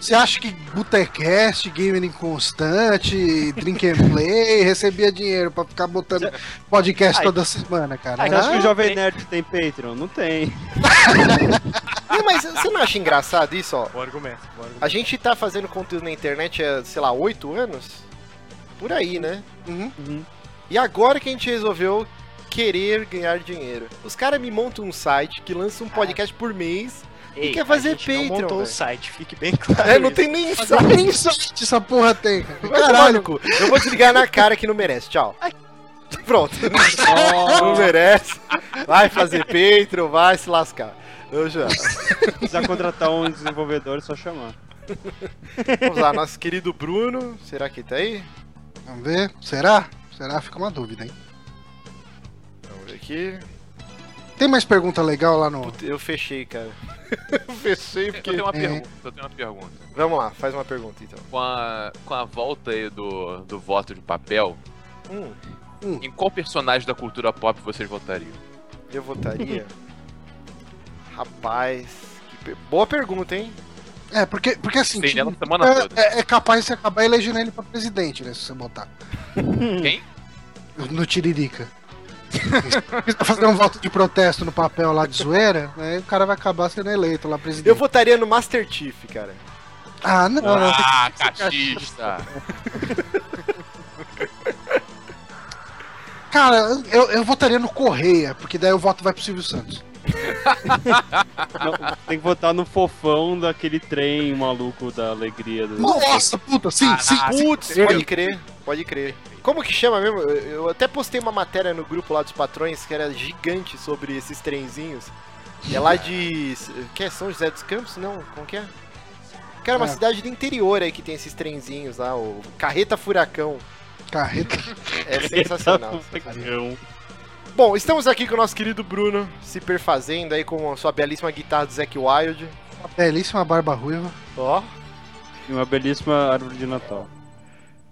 Você acha que Botecast, Gamer Inconstante, Drink and Play recebia dinheiro pra ficar botando podcast Ai. toda semana, cara? Ai, Você acha que o Jovem Nerd tem Patreon? Não tem. Não, mas você não acha engraçado isso, ó? Bom argumento, bom argumento. A gente tá fazendo conteúdo na internet há, sei lá, oito anos? Por aí, né? uhum. E agora que a gente resolveu querer ganhar dinheiro. Os caras me montam um site que lança um podcast por mês. Ei, quer fazer a gente não Patreon, montou o velho. site, fique bem claro. É, não tem nem Mas site. nem site essa porra tem. Vai Caralho. cu. Eu vou desligar na cara que não merece. Tchau. Pronto. Não merece. Vai fazer Patreon, vai se lascar. Eu já. Se quiser contratar um desenvolvedor, é só chamar. Vamos lá, nosso querido Bruno. Será que tá aí? Vamos ver. Será? Será? Fica uma dúvida, hein? Vamos ver aqui. Tem mais pergunta legal lá no. Puta, Eu fechei, cara. Eu fechei Eu porque. tenho uma É. pergunta, eu tenho uma pergunta. Vamos lá, faz uma pergunta então. Com a, com a volta aí do, do voto de papel, Hum, em qual personagem da cultura pop vocês votariam? eu votaria. Rapaz. que per- Boa pergunta, hein? É, porque, porque assim. Tipo, é, toda. é- é capaz de você acabar elegendo ele pra presidente, né? Se você botar. Quem? No Tiririca. Fazer um voto de protesto no papel lá de zoeira, aí o cara vai acabar sendo eleito lá presidente. Eu votaria no Master Chief, cara. Ah, não, não. Ah, cachista! Cara, eu, eu votaria no Correia, porque daí o voto vai pro Silvio Santos. Não, tem que votar no fofão daquele trem maluco da alegria. Do... Nossa, puta, sim, sim. Putz, pode crer, pode crer. Como que chama mesmo? Eu até postei uma matéria no grupo lá dos patrões que era gigante sobre esses trenzinhos. E é lá de. Que é São José dos Campos? Não, como que é? Que era uma É. cidade do interior aí que tem esses trenzinhos lá, o Carreta Furacão. Carreta. É sensacional. Furacão. Bom, estamos aqui com o nosso querido Bruno, se perfazendo aí com a sua belíssima guitarra do Zack Wild. Uma belíssima barba ruiva. Ó, E uma belíssima árvore de Natal.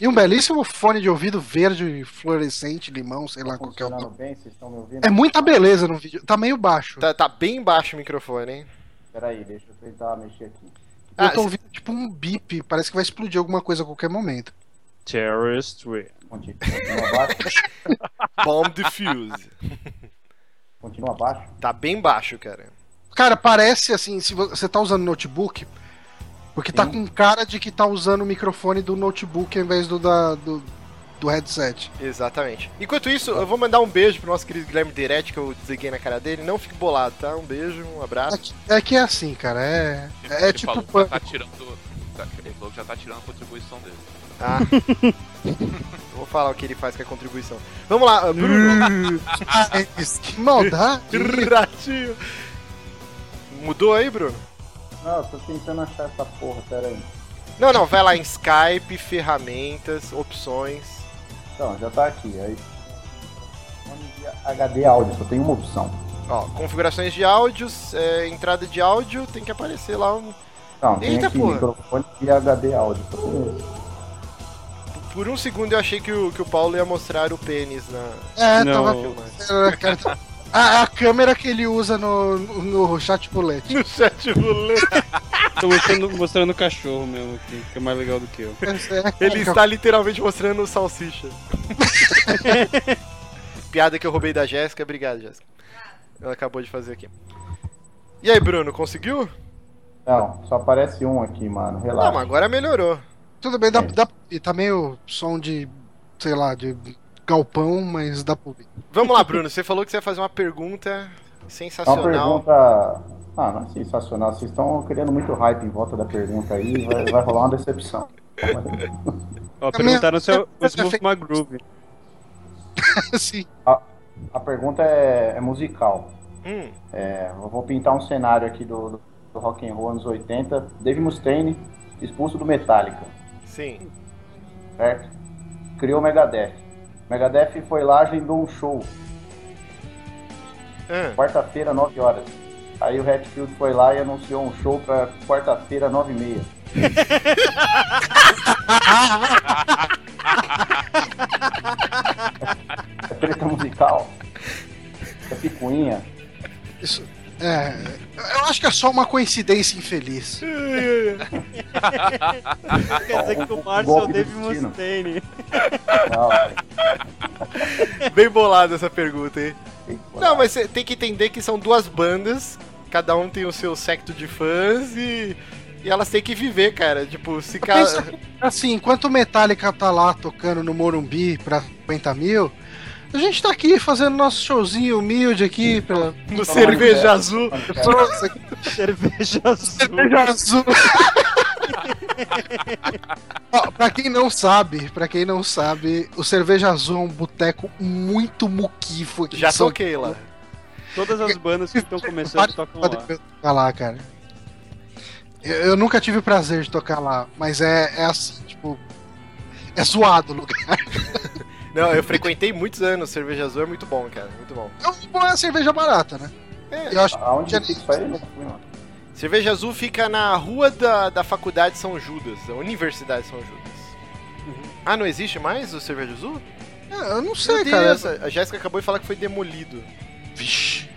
E um belíssimo fone de ouvido verde, fluorescente, limão, sei lá qual que é o nome. bem? Vocês estão me ouvindo? É muita beleza no vídeo. Tá meio baixo. tá, tá bem baixo o microfone, hein? Peraí, deixa eu tentar mexer aqui. Ah, eu tô ouvindo tipo um bip. Parece que vai explodir alguma coisa a qualquer momento. Terrorist Way. Continua, abaixo. Bomb Diffuse. Continua abaixo. Tá bem baixo, cara. Cara, parece assim, se vo- você tá usando notebook, porque tá Sim. com cara de que tá usando o microfone do notebook ao invés do, da, do, do headset. Exatamente. Enquanto isso, eu vou mandar um beijo pro nosso querido Guilherme Deretti, que eu desliguei na cara dele. Não fique bolado, tá? Um beijo, um É abraço. que, é que é assim, cara. É, é Ele tipo. falou que já tá tirando. Ele falou que já tá tirando a contribuição dele. Ah. Vou falar o que ele faz com a contribuição. Vamos lá, Bruno. que maldade. Ratinho. Mudou aí, Bruno? Não, eu tô tentando achar essa porra, peraí. Não, não, vai lá em Skype, ferramentas, opções. Então, já tá aqui. Aí. HD áudio, só tem uma opção. Ó, configurações de áudios, é, entrada de áudio, tem que aparecer lá um. Não, tem Eita, aqui porra. microfone de HD áudio. Só tem esse. Por um segundo eu achei que o, que o Paulo ia mostrar o pênis na. É, Não. tava. cara, tá- a, a câmera que ele usa no, no, no chat bullet. No chat rolê. Tô mostrando, mostrando o cachorro mesmo aqui, que é mais legal do que eu. É, Ele está literalmente mostrando o salsicha. Piada que eu roubei da Jéssica, obrigado, Jéssica. Ela acabou de fazer aqui. E aí, Bruno, conseguiu? Não, só aparece um aqui, mano. Não, Relaxa. mas agora melhorou. Tudo bem, dá, É. dá, e tá meio som de, sei lá, de galpão, mas dá pra ouvir. Vamos lá, Bruno. Você falou que você ia fazer uma pergunta É uma sensacional. pergunta. Ah, não é sensacional. Vocês estão criando muito hype em volta da pergunta aí. Vai, vai rolar uma decepção. Ó, A perguntaram se eu Smooth My Groove. Assim, A pergunta é, é musical. Hum, É, eu vou pintar um cenário aqui do, do, do rock and roll anos 80. Dave Mustaine expulso do Metallica, sim. certo? Criou o Megadeth. Megadeth foi lá, agendou um show. Ah, Quarta-feira, 9 horas. Aí o Hatfield foi lá e anunciou um show pra quarta-feira, 9 e meia. é treta musical. É picuinha. isso. É. Eu acho que é só uma coincidência infeliz. Quer dizer que o Márcio é o Dave Mustaine. Não, bem bolada essa pergunta, hein? Não, mas você tem que entender que são duas bandas, cada um tem o seu secto de fãs e, e elas têm que viver, cara. Tipo, se ca... Assim, enquanto o Metallica tá lá tocando no Morumbi pra 50 mil, a gente tá aqui fazendo nosso showzinho humilde aqui pela no cerveja azul. Cerveja azul. Cerveja azul. Pra quem não sabe, pra quem não sabe, o Cerveja Azul é um boteco muito muquifo aqui Já em São toquei lá. Todas as bandas que estão começando tocam lá. Pode tocar lá, cara. Eu, eu nunca tive o prazer de tocar lá, mas é, é assim, tipo. É zoado o lugar. Não, eu frequentei muitos anos, cerveja azul é muito bom, cara, muito bom. É uma boa cerveja barata, né? É, Eu acho Aonde que fica isso aí? Fui, mano. cerveja azul fica na rua da, da faculdade São Judas, da Universidade São Judas. Ah, não existe mais o cerveja azul? É, eu não Meu sei, Deus, cara. a Jéssica acabou de falar que foi demolido. Vixe.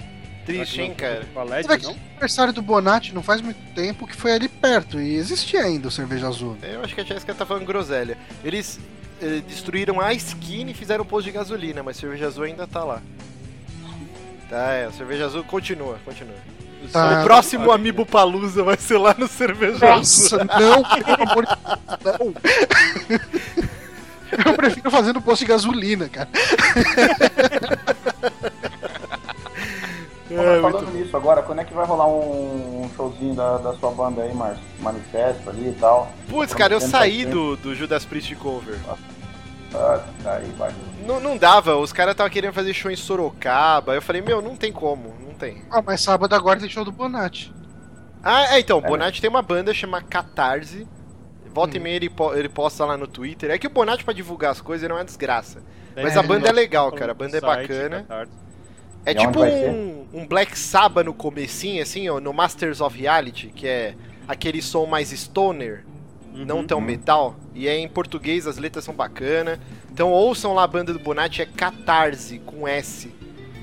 Triste, hein, cara? Palete, que não? o aniversário do Bonatti não faz muito tempo que foi ali perto e existia ainda o Cerveja Azul. Eu acho que a Jéssica tá falando groselha. Eles destruíram a skin e fizeram um posto de gasolina, mas cerveja azul ainda tá lá. Tá, é, cerveja azul continua, continua. Tá. o próximo Amiibo Palusa vai ser lá no cerveja azul. Nossa, não, pelo amor de Deus, não. Eu prefiro fazer no posto de gasolina, cara. É, Falando muito... nisso, agora, quando é que vai rolar um, um showzinho da, da sua banda aí, Márcio? Manifesto ali e tal. Putz, cara, eu saí do, do Judas Priest cover. Ah, tá aí, vai. Não, não dava, os caras estavam querendo fazer show em Sorocaba. Eu falei, meu, não tem como, não tem. Ah, mas sábado agora tem show do Bonatti. Ah, é, então, o Bonatti tem uma banda chamada Catarse. Volta e meia ele, po- ele posta lá no Twitter. É que o Bonatti pra divulgar as coisas ele é uma desgraça. Mas a banda é legal, cara, a banda é bacana. É E aonde tipo um, um Black Sabbath no comecinho, assim, ó, no Masters of Reality, que é aquele som mais stoner, não tão metal. E é em português, as letras são bacana. Então ouçam lá a banda do Bonatti, é Catarse, com S.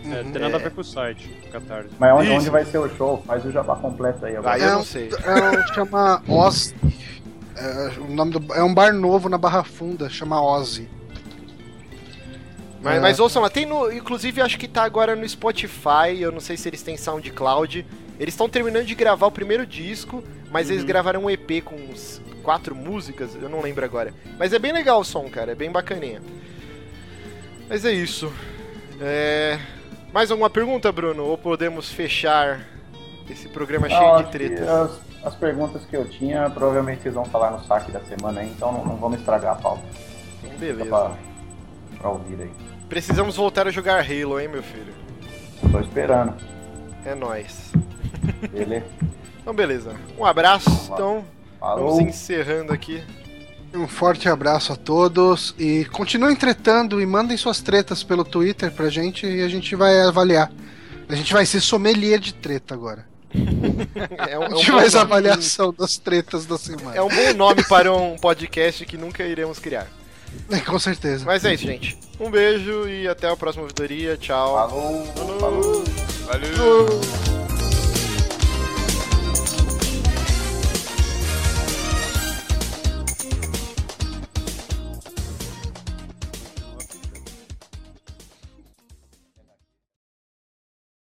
É, tem nada a ver com o site, Catarse. Mas onde, Isso. onde vai ser o show? Faz o jabá completo aí agora. Aí eu É não sei. É, um- chama Ozzy. É, o nome do, é um bar novo na Barra Funda, chama Ozzy. Mas, É. mas ouçam lá, tem no. Inclusive acho que tá agora no Spotify, eu não sei se eles têm SoundCloud. Eles estão terminando de gravar o primeiro disco, mas eles gravaram um EP com uns quatro músicas, eu não lembro agora. Mas é bem legal o som, cara, é bem bacaninha. Mas é isso. É... Mais alguma pergunta, Bruno? Ou podemos fechar esse programa Não, cheio de tretas? As, as perguntas que eu tinha, provavelmente vocês vão falar no saque da semana aí, então não, não vamos estragar a pauta. Então, beleza. Pra, ouvir aí. Precisamos voltar a jogar Halo, hein, meu filho? Tô esperando. É nóis. Beleza? Então, beleza. Um abraço, então. Falou. Vamos encerrando aqui. Um forte abraço a todos e continuem tretando e mandem suas tretas pelo Twitter pra gente e a gente vai avaliar. A gente vai ser sommelier de treta agora. É um, é A um gente faz a avaliação das tretas da semana. É um bom nome para um podcast que nunca iremos criar. É, com certeza. Mas é isso, gente. Um beijo e até a próxima ouvidoria. Tchau. Falou. Falou. Valeu!